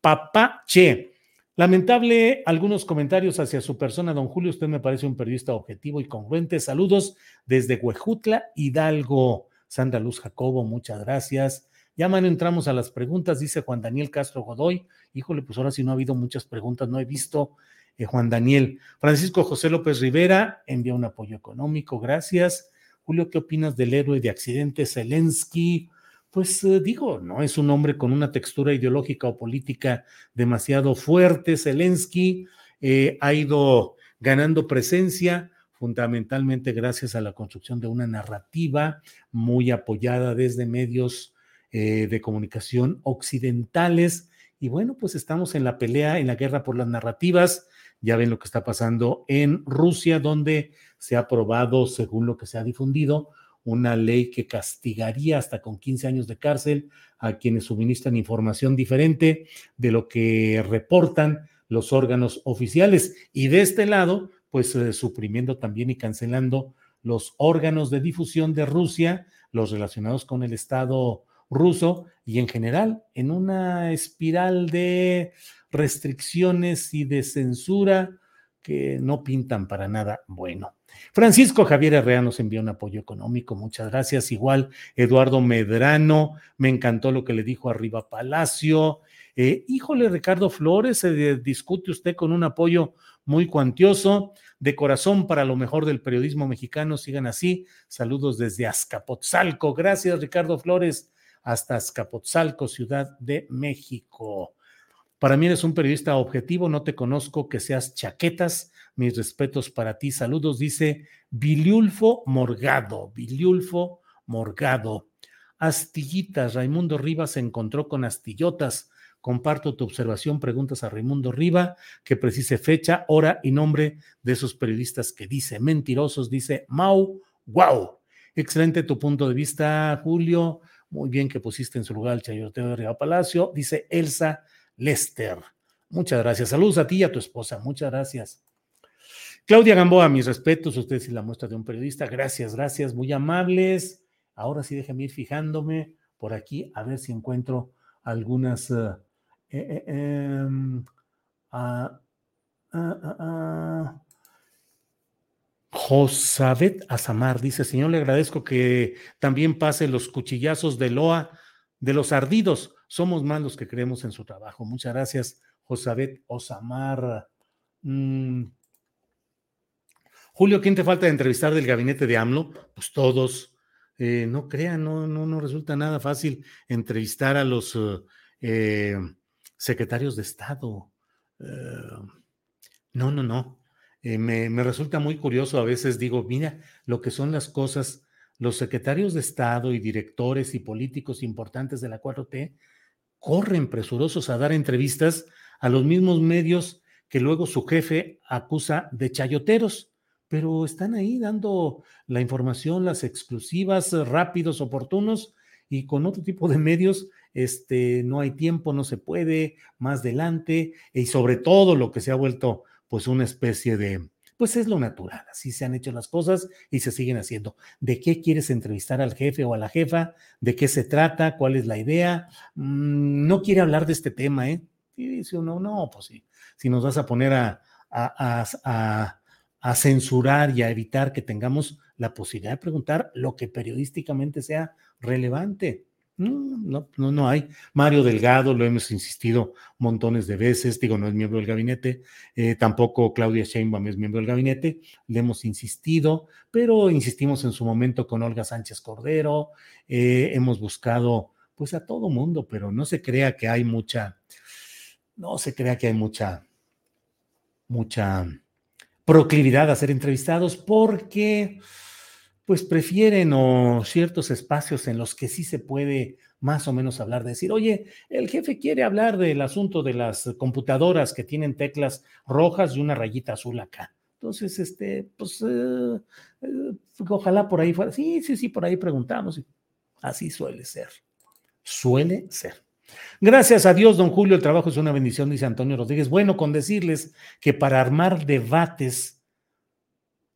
Papá Che, Lamentable algunos comentarios hacia su persona, don Julio. Usted me parece un periodista objetivo y congruente. Saludos desde Huejutla, Hidalgo. Sandra Luz Jacobo, muchas gracias. Ya, mano, entramos a las preguntas, dice Juan Daniel Castro Godoy. Híjole, pues ahora sí no ha habido muchas preguntas, no he visto. Eh, Juan Daniel. Francisco José López Rivera envía un apoyo económico, gracias. Julio, ¿qué opinas del héroe de accidente Zelensky? Pues eh, digo, no es un hombre con una textura ideológica o política demasiado fuerte. Zelensky eh, ha ido ganando presencia fundamentalmente gracias a la construcción de una narrativa muy apoyada desde medios eh, de comunicación occidentales. Y bueno, pues estamos en la pelea, en la guerra por las narrativas. Ya ven lo que está pasando en Rusia, donde se ha aprobado, según lo que se ha difundido, una ley que castigaría hasta con 15 años de cárcel a quienes suministran información diferente de lo que reportan los órganos oficiales. Y de este lado, pues eh, suprimiendo también y cancelando los órganos de difusión de Rusia, los relacionados con el Estado ruso y en general en una espiral de restricciones y de censura que no pintan para nada bueno. Francisco Javier Herrera nos envió un apoyo económico, muchas gracias. Igual Eduardo Medrano, me encantó lo que le dijo arriba Palacio. Eh, híjole, Ricardo Flores, se discute usted con un apoyo muy cuantioso. De corazón para lo mejor del periodismo mexicano, sigan así. Saludos desde Azcapotzalco. Gracias, Ricardo Flores, hasta Azcapotzalco, Ciudad de México. Para mí eres un periodista objetivo, no te conozco que seas chaquetas. Mis respetos para ti. Saludos, dice Biliulfo Morgado. Biliulfo Morgado. Astillitas, Raimundo Rivas se encontró con astillotas. Comparto tu observación, preguntas a Raimundo Riva, que precise fecha, hora y nombre de esos periodistas que dice mentirosos, dice Mau, wow. Excelente tu punto de vista, Julio. Muy bien que pusiste en su lugar el chayoteo de Río Palacio. Dice Elsa Lester. Muchas gracias. Saludos a ti y a tu esposa. Muchas gracias. Claudia Gamboa, mis respetos. Usted sí la muestra de un periodista. Gracias, gracias. Muy amables. Ahora sí déjeme ir fijándome por aquí a ver si encuentro algunas. Uh, eh, eh, eh, Josabet Azamar dice, señor, le agradezco que también pase los cuchillazos de Loa de los ardidos. Somos más los que creemos en su trabajo. Muchas gracias, Josabet Osamar. Mm. Julio, ¿quién te falta de entrevistar del gabinete de AMLO? Pues todos. Eh, no crean, no, no, no resulta nada fácil entrevistar a los eh, secretarios de Estado. Eh, no, no, no. Me, me, resulta muy curioso a veces, digo, mira lo que son las cosas. Los secretarios de Estado y directores y políticos importantes de la 4T corren presurosos a dar entrevistas a los mismos medios que luego su jefe acusa de chayoteros, pero están ahí dando la información, las exclusivas, rápidos, oportunos, y con otro tipo de medios este, no hay tiempo, no se puede, más adelante, y sobre todo lo que se ha vuelto pues una especie de, pues es lo natural, así se han hecho las cosas y se siguen haciendo. ¿De qué quieres entrevistar al jefe o a la jefa? ¿De qué se trata? ¿Cuál es la idea? Mm, no quiere hablar de este tema, ¿eh? Y dice uno, no, pues sí, si nos vas a poner a, a, a, a censurar y a evitar que tengamos la posibilidad de preguntar lo que periodísticamente sea relevante. No, no, no hay. Mario Delgado, lo hemos insistido montones de veces, digo, no es miembro del gabinete, eh, tampoco Claudia Sheinbaum es miembro del gabinete, le hemos insistido, pero insistimos en su momento con Olga Sánchez Cordero, eh, hemos buscado pues a todo mundo, pero no se crea que hay mucha, no se crea que hay mucha, mucha proclividad a ser entrevistados porque pues prefieren o ciertos espacios en los que sí se puede más o menos hablar, de decir, oye, el jefe quiere hablar del asunto de las computadoras que tienen teclas rojas y una rayita azul acá. Entonces, este, pues, eh, eh, ojalá por ahí fuera. Sí, sí, sí, por ahí preguntamos. Así suele ser. Suele ser. Gracias a Dios, don Julio, el trabajo es una bendición, dice Antonio Rodríguez. Bueno, con decirles que para armar debates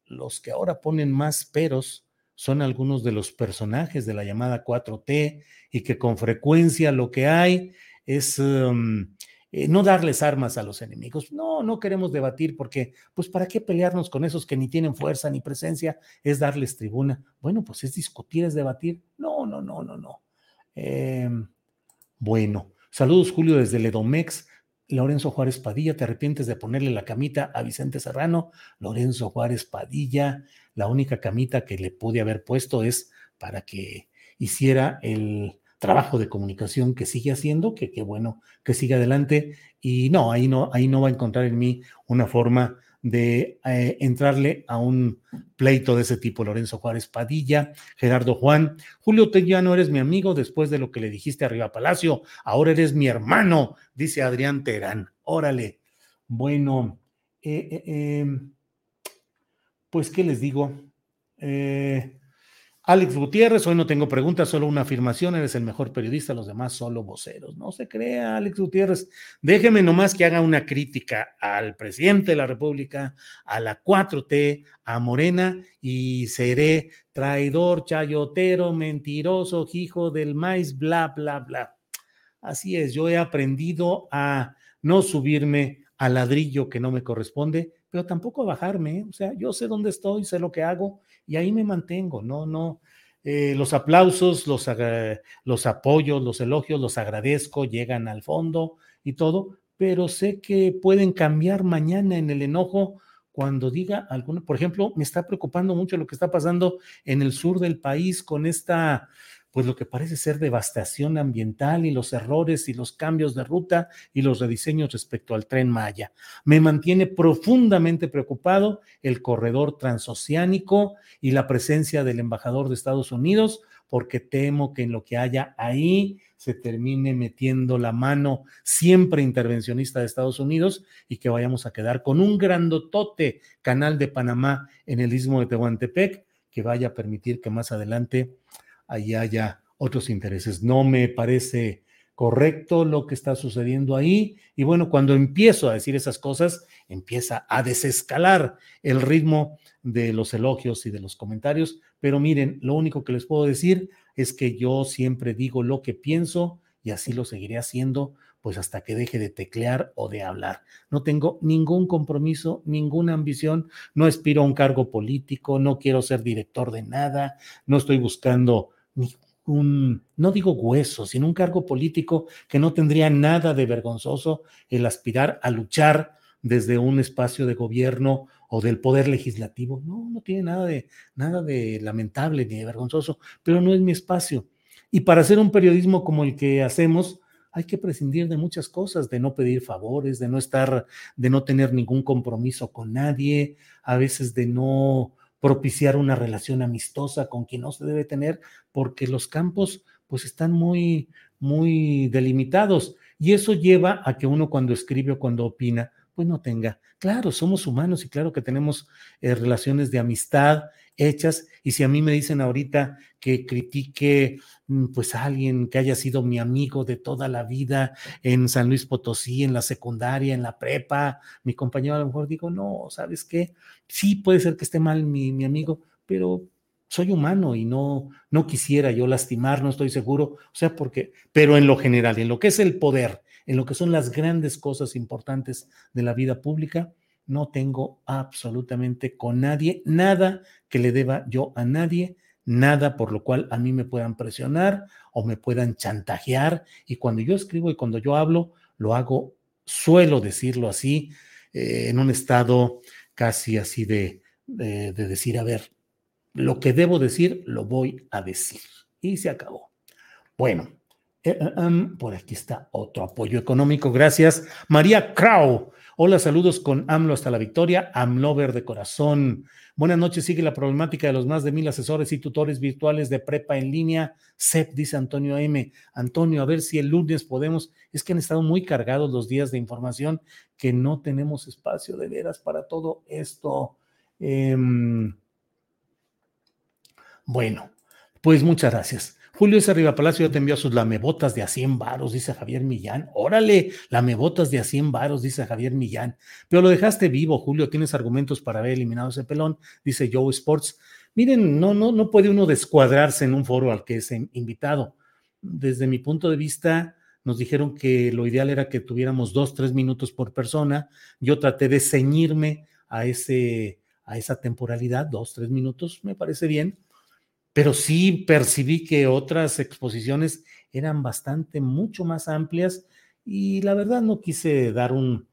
los que ahora ponen más peros son algunos de los personajes de la llamada 4T y que con frecuencia lo que hay es um, eh, no darles armas a los enemigos. No, no queremos debatir porque, pues, ¿para qué pelearnos con esos que ni tienen fuerza ni presencia? Es darles tribuna. Bueno, pues es discutir, es debatir. No, no, no, no, no. Em, bueno, saludos Julio desde Ledomex. Lorenzo Juárez Padilla, ¿te arrepientes de ponerle la camita a Vicente Serrano? Lorenzo Juárez Padilla, la única camita que le pude haber puesto es para que hiciera el trabajo de comunicación que sigue haciendo, que qué bueno que siga adelante. Y no, ahí no, ahí no va a encontrar en mí una forma de eh, entrarle a un pleito de ese tipo, Lorenzo Juárez Padilla, Gerardo Juan, Julio, ya no eres mi amigo después de lo que le dijiste arriba Palacio, ahora eres mi hermano, dice Adrián Terán. Órale. Bueno, eh, eh, pues, ¿qué les digo? Eh, Alex Gutiérrez, hoy no tengo preguntas, solo una afirmación, eres el mejor periodista, los demás solo voceros. No se crea, Alex Gutiérrez. Déjeme nomás que haga una crítica al presidente de la República, a la 4T, a Morena, y seré traidor, chayotero, mentiroso, hijo del maíz, bla, bla, bla. Así es, yo he aprendido a no subirme al ladrillo que no me corresponde, pero tampoco a bajarme. ¿eh? O sea, yo sé dónde estoy, sé lo que hago y ahí me mantengo, no, no. Eh, los aplausos, los, los apoyos, los elogios, los agradezco, llegan al fondo y todo, pero sé que pueden cambiar mañana en el enojo cuando diga alguno, por ejemplo, me está preocupando mucho lo que está pasando en el sur del país con esta pues lo que parece ser devastación ambiental y los errores y los cambios de ruta y los rediseños respecto al tren Maya. Me mantiene profundamente preocupado el corredor transoceánico y la presencia del embajador de Estados Unidos, porque temo que en lo que haya ahí se termine metiendo la mano siempre intervencionista de Estados Unidos y que vayamos a quedar con un grandotote canal de Panamá en el istmo de Tehuantepec que vaya a permitir que más adelante ahí haya otros intereses. No me parece correcto lo que está sucediendo ahí. Y bueno, cuando empiezo a decir esas cosas, empieza a desescalar el ritmo de los elogios y de los comentarios. Pero miren, lo único que les puedo decir es que yo siempre digo lo que pienso y así lo seguiré haciendo, pues hasta que deje de teclear o de hablar. No tengo ningún compromiso, ninguna ambición, no aspiro a un cargo político, no quiero ser director de nada, no estoy buscando un, no digo hueso, sino un cargo político que no tendría nada de vergonzoso el aspirar a luchar desde un espacio de gobierno o del poder legislativo. No, no tiene nada de, nada de lamentable ni de vergonzoso, pero no es mi espacio. Y para hacer un periodismo como el que hacemos, hay que prescindir de muchas cosas, de no pedir favores, de no estar, de no tener ningún compromiso con nadie, a veces de no propiciar una relación amistosa con quien no se debe tener, porque los campos pues están muy, muy delimitados. Y eso lleva a que uno cuando escribe o cuando opina, pues no tenga. Claro, somos humanos y claro que tenemos eh, relaciones de amistad hechas. Y si a mí me dicen ahorita que critique mm, pues a alguien que haya sido mi amigo de toda la vida en San Luis Potosí, en la secundaria, en la prepa, mi compañero a lo mejor digo, no, ¿sabes qué? Sí, puede ser que esté mal mi, mi amigo, pero soy humano y no, no quisiera yo lastimar, no estoy seguro, o sea, porque, pero en lo general, en lo que es el poder, en lo que son las grandes cosas importantes de la vida pública, no tengo absolutamente con nadie, nada que le deba yo a nadie, nada por lo cual a mí me puedan presionar o me puedan chantajear. Y cuando yo escribo y cuando yo hablo, lo hago, suelo decirlo así, eh, en un estado casi así de, de, de decir, a ver, lo que debo decir, lo voy a decir. Y se acabó. Bueno, eh, eh, em, por aquí está otro apoyo económico. Gracias. María Krau. Hola, saludos con AMLO hasta la victoria. AMLover de corazón. Buenas noches. Sigue la problemática de los más de mil asesores y tutores virtuales de prepa en línea. CEP, dice Antonio M. Antonio, a ver si el lunes podemos. Es que han estado muy cargados los días de información que no tenemos espacio de veras para todo esto. Em, bueno, pues muchas gracias. Julio S. Arriba Palacio ya te envió sus lamebotas de a 100 varos, dice Javier Millán. Órale, lamebotas de a 100 varos, dice Javier Millán. Pero lo dejaste vivo, Julio, tienes argumentos para haber eliminado ese pelón, dice Joe Sports. Miren, no, no, no puede uno descuadrarse en un foro al que es invitado. Desde mi punto de vista, nos dijeron que lo ideal era que tuviéramos dos, tres minutos por persona. Yo traté de ceñirme a, ese, a esa temporalidad, dos, tres minutos, me parece bien pero sí percibí que otras exposiciones eran bastante, mucho más amplias y la verdad no quise dar un,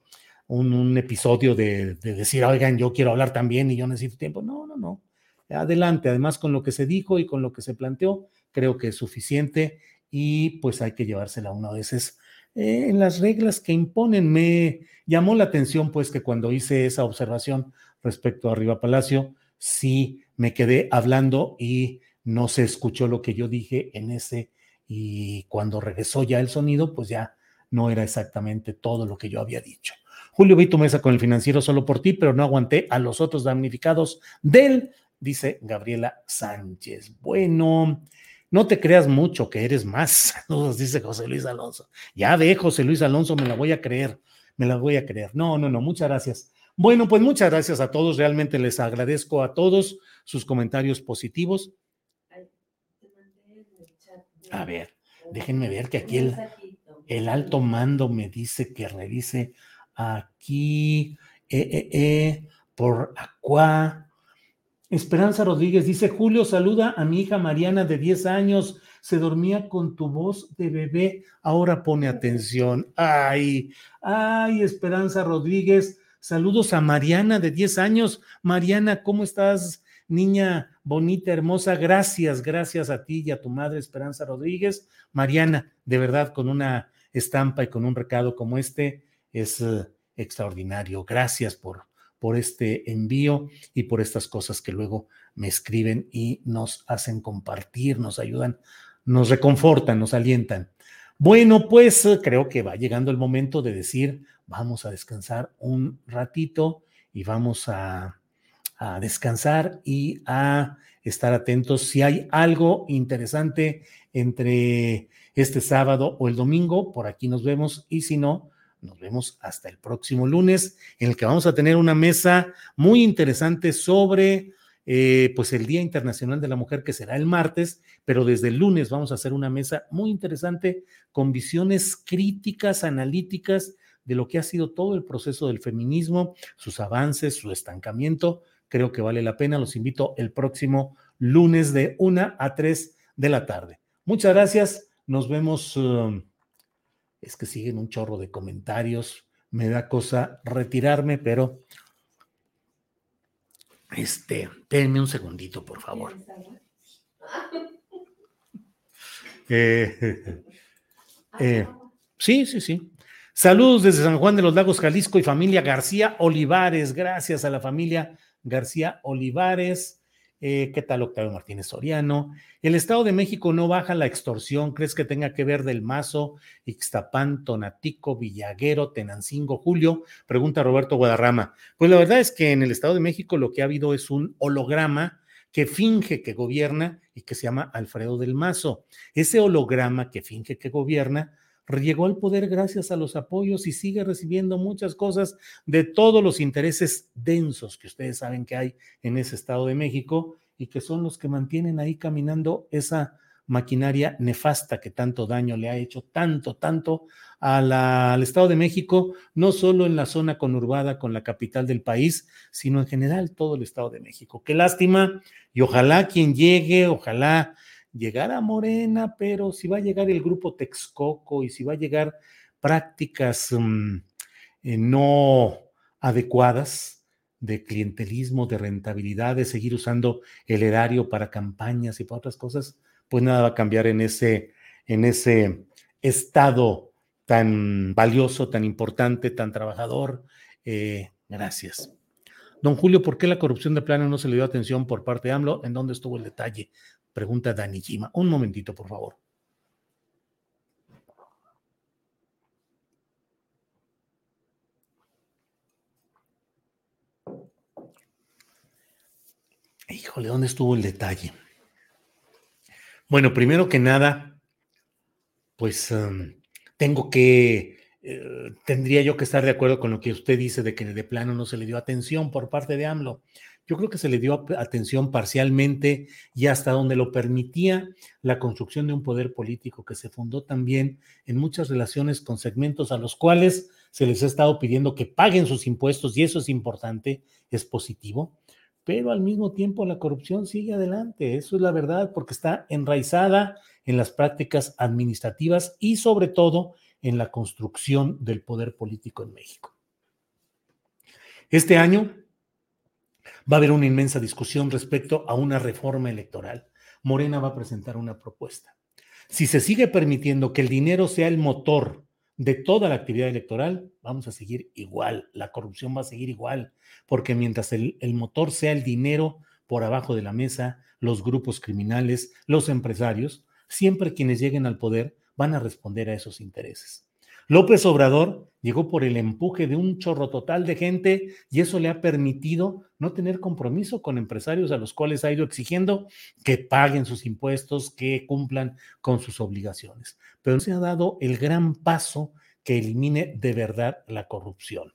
un, episodio de, de, decir, oigan, yo quiero hablar también y yo necesito tiempo. No, no, no. Adelante, además con lo que se dijo y con lo que se planteó, creo que es suficiente y pues hay que llevársela una veces eh, en las reglas que imponen. Me llamó la atención pues que cuando hice esa observación respecto a Arriba Palacio, sí me quedé hablando y no se escuchó lo que yo dije en ese y cuando regresó ya el sonido, pues ya no era exactamente todo lo que yo había dicho. Julio, vi tu mesa con el financiero solo por ti, pero no aguanté a los otros damnificados del, dice Gabriela Sánchez. Bueno, no te creas mucho que eres más, nos dice José Luis Alonso. Ya de José Luis Alonso, me la voy a creer, me la voy a creer. No, no, no, muchas gracias. Bueno, pues muchas gracias a todos, realmente les agradezco a todos sus comentarios positivos a ver, déjenme ver que aquí el, alto mando me dice que revise aquí eh, eh, eh, por Aqua. Esperanza Rodríguez dice, Julio, saluda a mi hija Mariana de 10 años, se dormía con tu voz de bebé, ahora pone atención. Ay, ay, Esperanza Rodríguez, saludos a Mariana de 10 años. Mariana, ¿cómo estás? Niña bonita, hermosa, gracias, gracias a ti y a tu madre Esperanza Rodríguez. Mariana, de verdad, con una estampa y con un recado como este, es uh, extraordinario. Gracias por, por este envío y por estas cosas que luego me escriben y nos hacen compartir, nos ayudan, nos reconfortan, nos alientan. Bueno, pues uh, creo que va llegando el momento de decir, vamos a descansar un ratito y vamos a a descansar y a estar atentos si hay algo interesante entre este sábado o el domingo. Por aquí nos vemos y si no, nos vemos hasta el próximo lunes en el que vamos a tener una mesa muy interesante sobre eh, pues el Día Internacional de la Mujer que será el martes, pero desde el lunes vamos a hacer una mesa muy interesante con visiones críticas, analíticas de lo que ha sido todo el proceso del feminismo, sus avances, su estancamiento creo que vale la pena. Los invito el próximo lunes de 1 a 3 de la tarde. Muchas gracias. Nos vemos. Um, es que siguen un chorro de comentarios. Me da cosa retirarme, pero este, denme un segundito, por favor. Eh, eh, sí, sí, sí. Saludos desde San Juan de los Lagos, Jalisco y familia García Olivares. Gracias a la familia García Olivares. Eh, ¿Qué tal Octavio Martínez Soriano? El Estado de México no baja la extorsión. ¿Crees que tenga que ver del Mazo, Ixtapán, Tonatico, Villaguero, Tenancingo, Julio? Pregunta Roberto Guadarrama. Pues la verdad es que en el Estado de México lo que ha habido es un holograma que finge que gobierna y que se llama Alfredo del Mazo. Ese holograma que finge que gobierna llegó al poder gracias a los apoyos y sigue recibiendo muchas cosas de todos los intereses densos que ustedes saben que hay en ese Estado de México y que son los que mantienen ahí caminando esa maquinaria nefasta que tanto daño le ha hecho, tanto, tanto al Estado de México, no solo en la zona conurbada con la capital del país, sino en general todo el Estado de México. Qué lástima y ojalá quien llegue, ojalá llegara Morena, pero si va a llegar el grupo Texcoco y si va a llegar prácticas mm, eh, no adecuadas de clientelismo, de rentabilidad, de seguir usando el erario para campañas y para otras cosas, pues nada va a cambiar en ese, en ese estado tan valioso, tan importante, tan trabajador. Eh, gracias. Don Julio, ¿por qué la corrupción de plano no se le dio atención por parte de AMLO? ¿En dónde estuvo el detalle? Pregunta Dani Jima. Un momentito, por favor. Híjole, ¿dónde estuvo el detalle? Bueno, primero que nada, pues um, tengo que, eh, tendría yo que estar de acuerdo con lo que usted dice de que de plano no se le dio atención por parte de AMLO. Yo creo que se le dio atención parcialmente y hasta donde lo permitía la construcción de un poder político que se fundó también en muchas relaciones con segmentos a los cuales se les ha estado pidiendo que paguen sus impuestos y eso es importante, es positivo, pero al mismo tiempo la corrupción sigue adelante, eso es la verdad, porque está enraizada en las prácticas administrativas y sobre todo en la construcción del poder político en México. Este año va a haber una inmensa discusión respecto a una reforma electoral. Morena va a presentar una propuesta. Si se sigue permitiendo que el dinero sea el motor de toda la actividad electoral, vamos a seguir igual, la corrupción va a seguir igual, porque mientras el, motor sea el dinero por abajo de la mesa, los grupos criminales, los empresarios, siempre quienes lleguen al poder van a responder a esos intereses. López Obrador llegó por el empuje de un chorro total de gente y eso le ha permitido no tener compromiso con empresarios a los cuales ha ido exigiendo que paguen sus impuestos, que cumplan con sus obligaciones. Pero no se ha dado el gran paso que elimine de verdad la corrupción.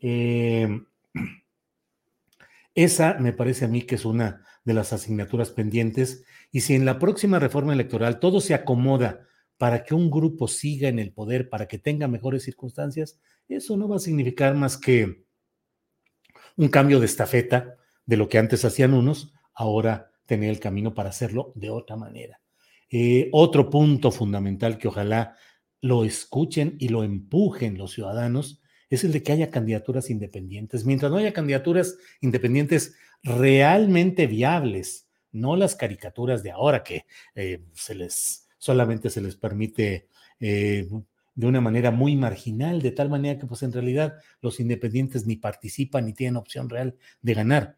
Eh, esa me parece a mí que es una de las asignaturas pendientes y si en la próxima reforma electoral todo se acomoda para que un grupo siga en el poder, para que tenga mejores circunstancias, eso no va a significar más que un cambio de estafeta de lo que antes hacían unos, ahora tener el camino para hacerlo de otra manera. Eh, otro punto fundamental que ojalá lo escuchen y lo empujen los ciudadanos es el de que haya candidaturas independientes. Mientras no haya candidaturas independientes realmente viables, no las caricaturas de ahora que eh, se les solamente se les permite eh, de una manera muy marginal, de tal manera que pues en realidad los independientes ni participan ni tienen opción real de ganar.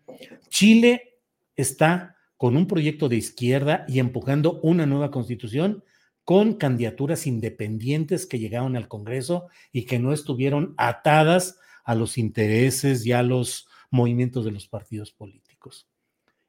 Chile está con un proyecto de izquierda y empujando una nueva constitución con candidaturas independientes que llegaron al Congreso y que no estuvieron atadas a los intereses y a los movimientos de los partidos políticos.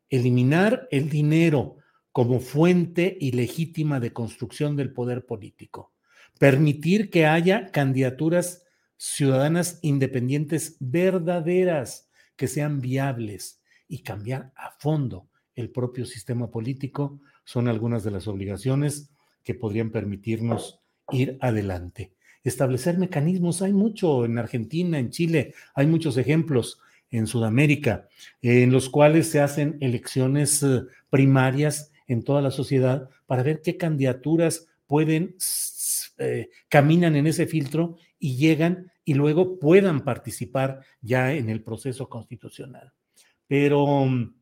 Eliminar el dinero como fuente ilegítima de construcción del poder político. Permitir que haya candidaturas ciudadanas independientes verdaderas, que sean viables y cambiar a fondo el propio sistema político son algunas de las obligaciones que podrían permitirnos ir adelante. Establecer mecanismos, hay mucho en Argentina, en Chile, hay muchos ejemplos en Sudamérica, en los cuales se hacen elecciones eh, primarias en toda la sociedad para ver qué candidaturas pueden, eh, caminan en ese filtro y llegan y luego puedan participar ya en el proceso constitucional. Pero mm,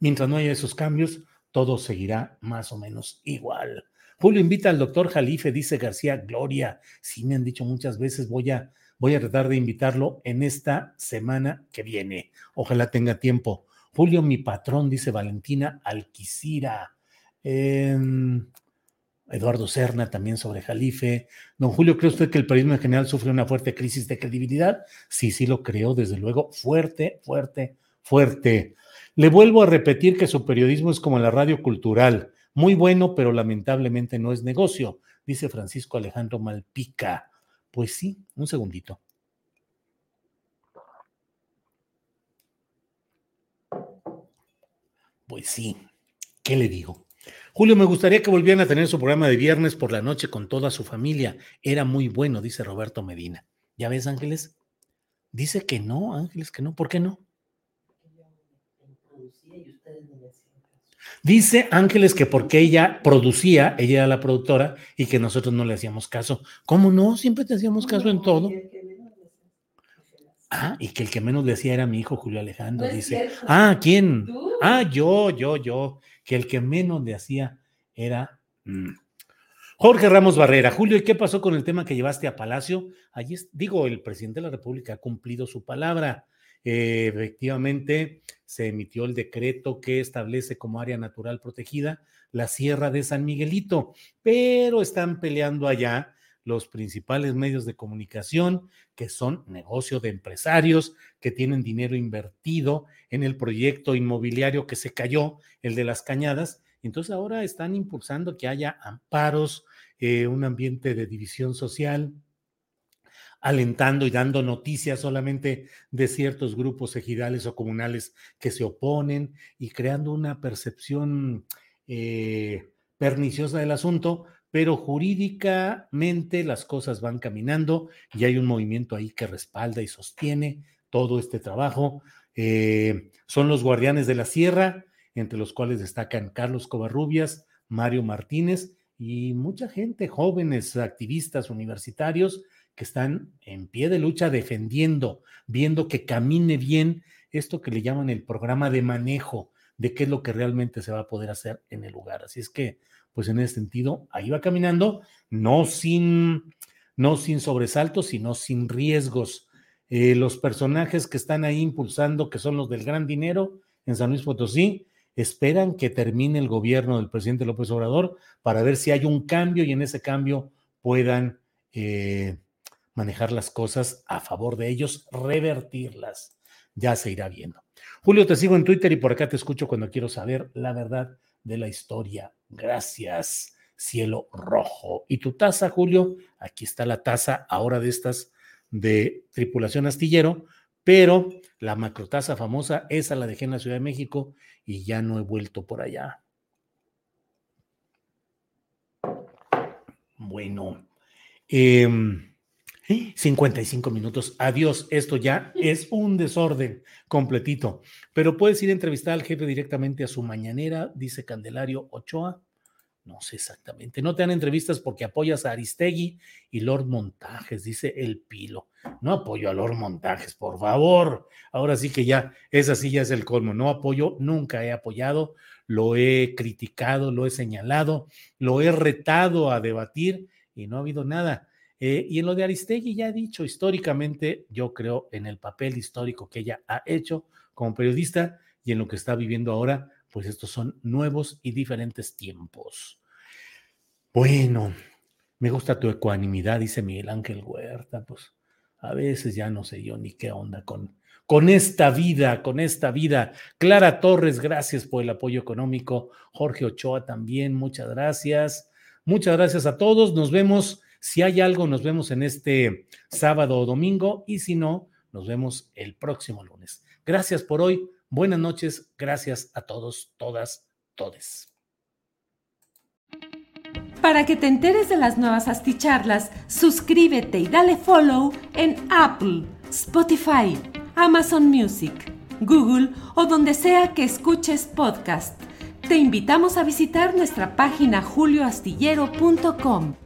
mientras no haya esos cambios, todo seguirá más o menos igual. Julio invita al doctor Jalife, dice García Gloria. Sí, me han dicho muchas veces, voy a, voy a tratar de invitarlo en esta semana que viene. Ojalá tenga tiempo. Julio, mi patrón, dice Valentina Alquicira. Em, Eduardo Serna también sobre Jalife. Don Julio, ¿cree usted que el periodismo en general sufre una fuerte crisis de credibilidad? Sí, sí lo creo, desde luego, fuerte, fuerte, fuerte. Le vuelvo a repetir que su periodismo es como la radio cultural, muy bueno, pero lamentablemente no es negocio, dice Francisco Alejandro Malpica. Pues sí, un segundito. Pues sí, ¿qué le digo? Julio, me gustaría que volvieran a tener su programa de viernes por la noche con toda su familia. Era muy bueno, dice Roberto Medina. ¿Ya ves, Ángeles? Dice que no, Ángeles, que no. ¿Por qué no? Dice Ángeles que porque ella producía, ella era la productora y que nosotros no le hacíamos caso. ¿Cómo no? Siempre te hacíamos caso en todo. Ah, y que el que menos le hacía era mi hijo Julio Alejandro, dice. Ah, ¿quién? Ah, yo, yo, yo. Que el que menos le hacía era mm, Jorge Ramos Barrera. Julio, ¿y qué pasó con el tema que llevaste a Palacio? Allí, digo, el presidente de la República ha cumplido su palabra. Eh, efectivamente, se emitió el decreto que establece como área natural protegida la Sierra de San Miguelito, pero están peleando allá los principales medios de comunicación, que son negocio de empresarios que tienen dinero invertido en el proyecto inmobiliario que se cayó, el de las cañadas. Entonces ahora están impulsando que haya amparos, eh, un ambiente de división social, alentando y dando noticias solamente de ciertos grupos ejidales o comunales que se oponen y creando una percepción eh, perniciosa del asunto, pero jurídicamente las cosas van caminando y hay un movimiento ahí que respalda y sostiene todo este trabajo. Eh, son los guardianes de la sierra, entre los cuales destacan Carlos Covarrubias, Mario Martínez y mucha gente, jóvenes activistas universitarios que están en pie de lucha defendiendo, viendo que camine bien esto que le llaman el programa de manejo de qué es lo que realmente se va a poder hacer en el lugar. Así es que pues en ese sentido, ahí va caminando, no sin, no sin sobresaltos, sino sin riesgos. Eh, los personajes que están ahí impulsando, que son los del gran dinero en San Luis Potosí, esperan que termine el gobierno del presidente López Obrador para ver si hay un cambio y en ese cambio puedan eh, manejar las cosas a favor de ellos, revertirlas. Ya se irá viendo. Julio, te sigo en Twitter y por acá te escucho cuando quiero saber la verdad de la historia. Gracias, cielo rojo. ¿Y tu taza, Julio? Aquí está la taza ahora de estas de tripulación astillero, pero la macrotaza famosa, esa la dejé en la Ciudad de México y ya no he vuelto por allá. Bueno, 55 em, minutos. Adiós. Esto ya es un desorden completito. Pero puedes ir a entrevistar al jefe directamente a su mañanera, dice Candelario Ochoa. No sé exactamente. No te dan entrevistas porque apoyas a Aristegui y Lord Montajes, dice el Pilo. No apoyo a Lord Montajes, por favor. Ahora sí que ya, esa sí ya es el colmo. No apoyo, nunca he apoyado, lo he criticado, lo he señalado, lo he retado a debatir y no ha habido nada. Eh, y en lo de Aristegui ya he dicho, históricamente yo creo en el papel histórico que ella ha hecho como periodista y en lo que está viviendo ahora, pues estos son nuevos y diferentes tiempos. Bueno, me gusta tu ecuanimidad, dice Miguel Ángel Huerta, pues a veces ya no sé yo ni qué onda con, con esta vida, con esta vida. Clara Torres, gracias por el apoyo económico. Jorge Ochoa también, muchas gracias. Muchas gracias a todos. Nos vemos, si hay algo, nos vemos en este sábado o domingo y si no, nos vemos el próximo lunes. Gracias por hoy. Buenas noches, gracias a todos, todas, todes. Para que te enteres de las nuevas asticharlas, suscríbete y dale follow en Apple, Spotify, Amazon Music, Google o donde sea que escuches podcast. Te invitamos a visitar nuestra página julioastillero.com.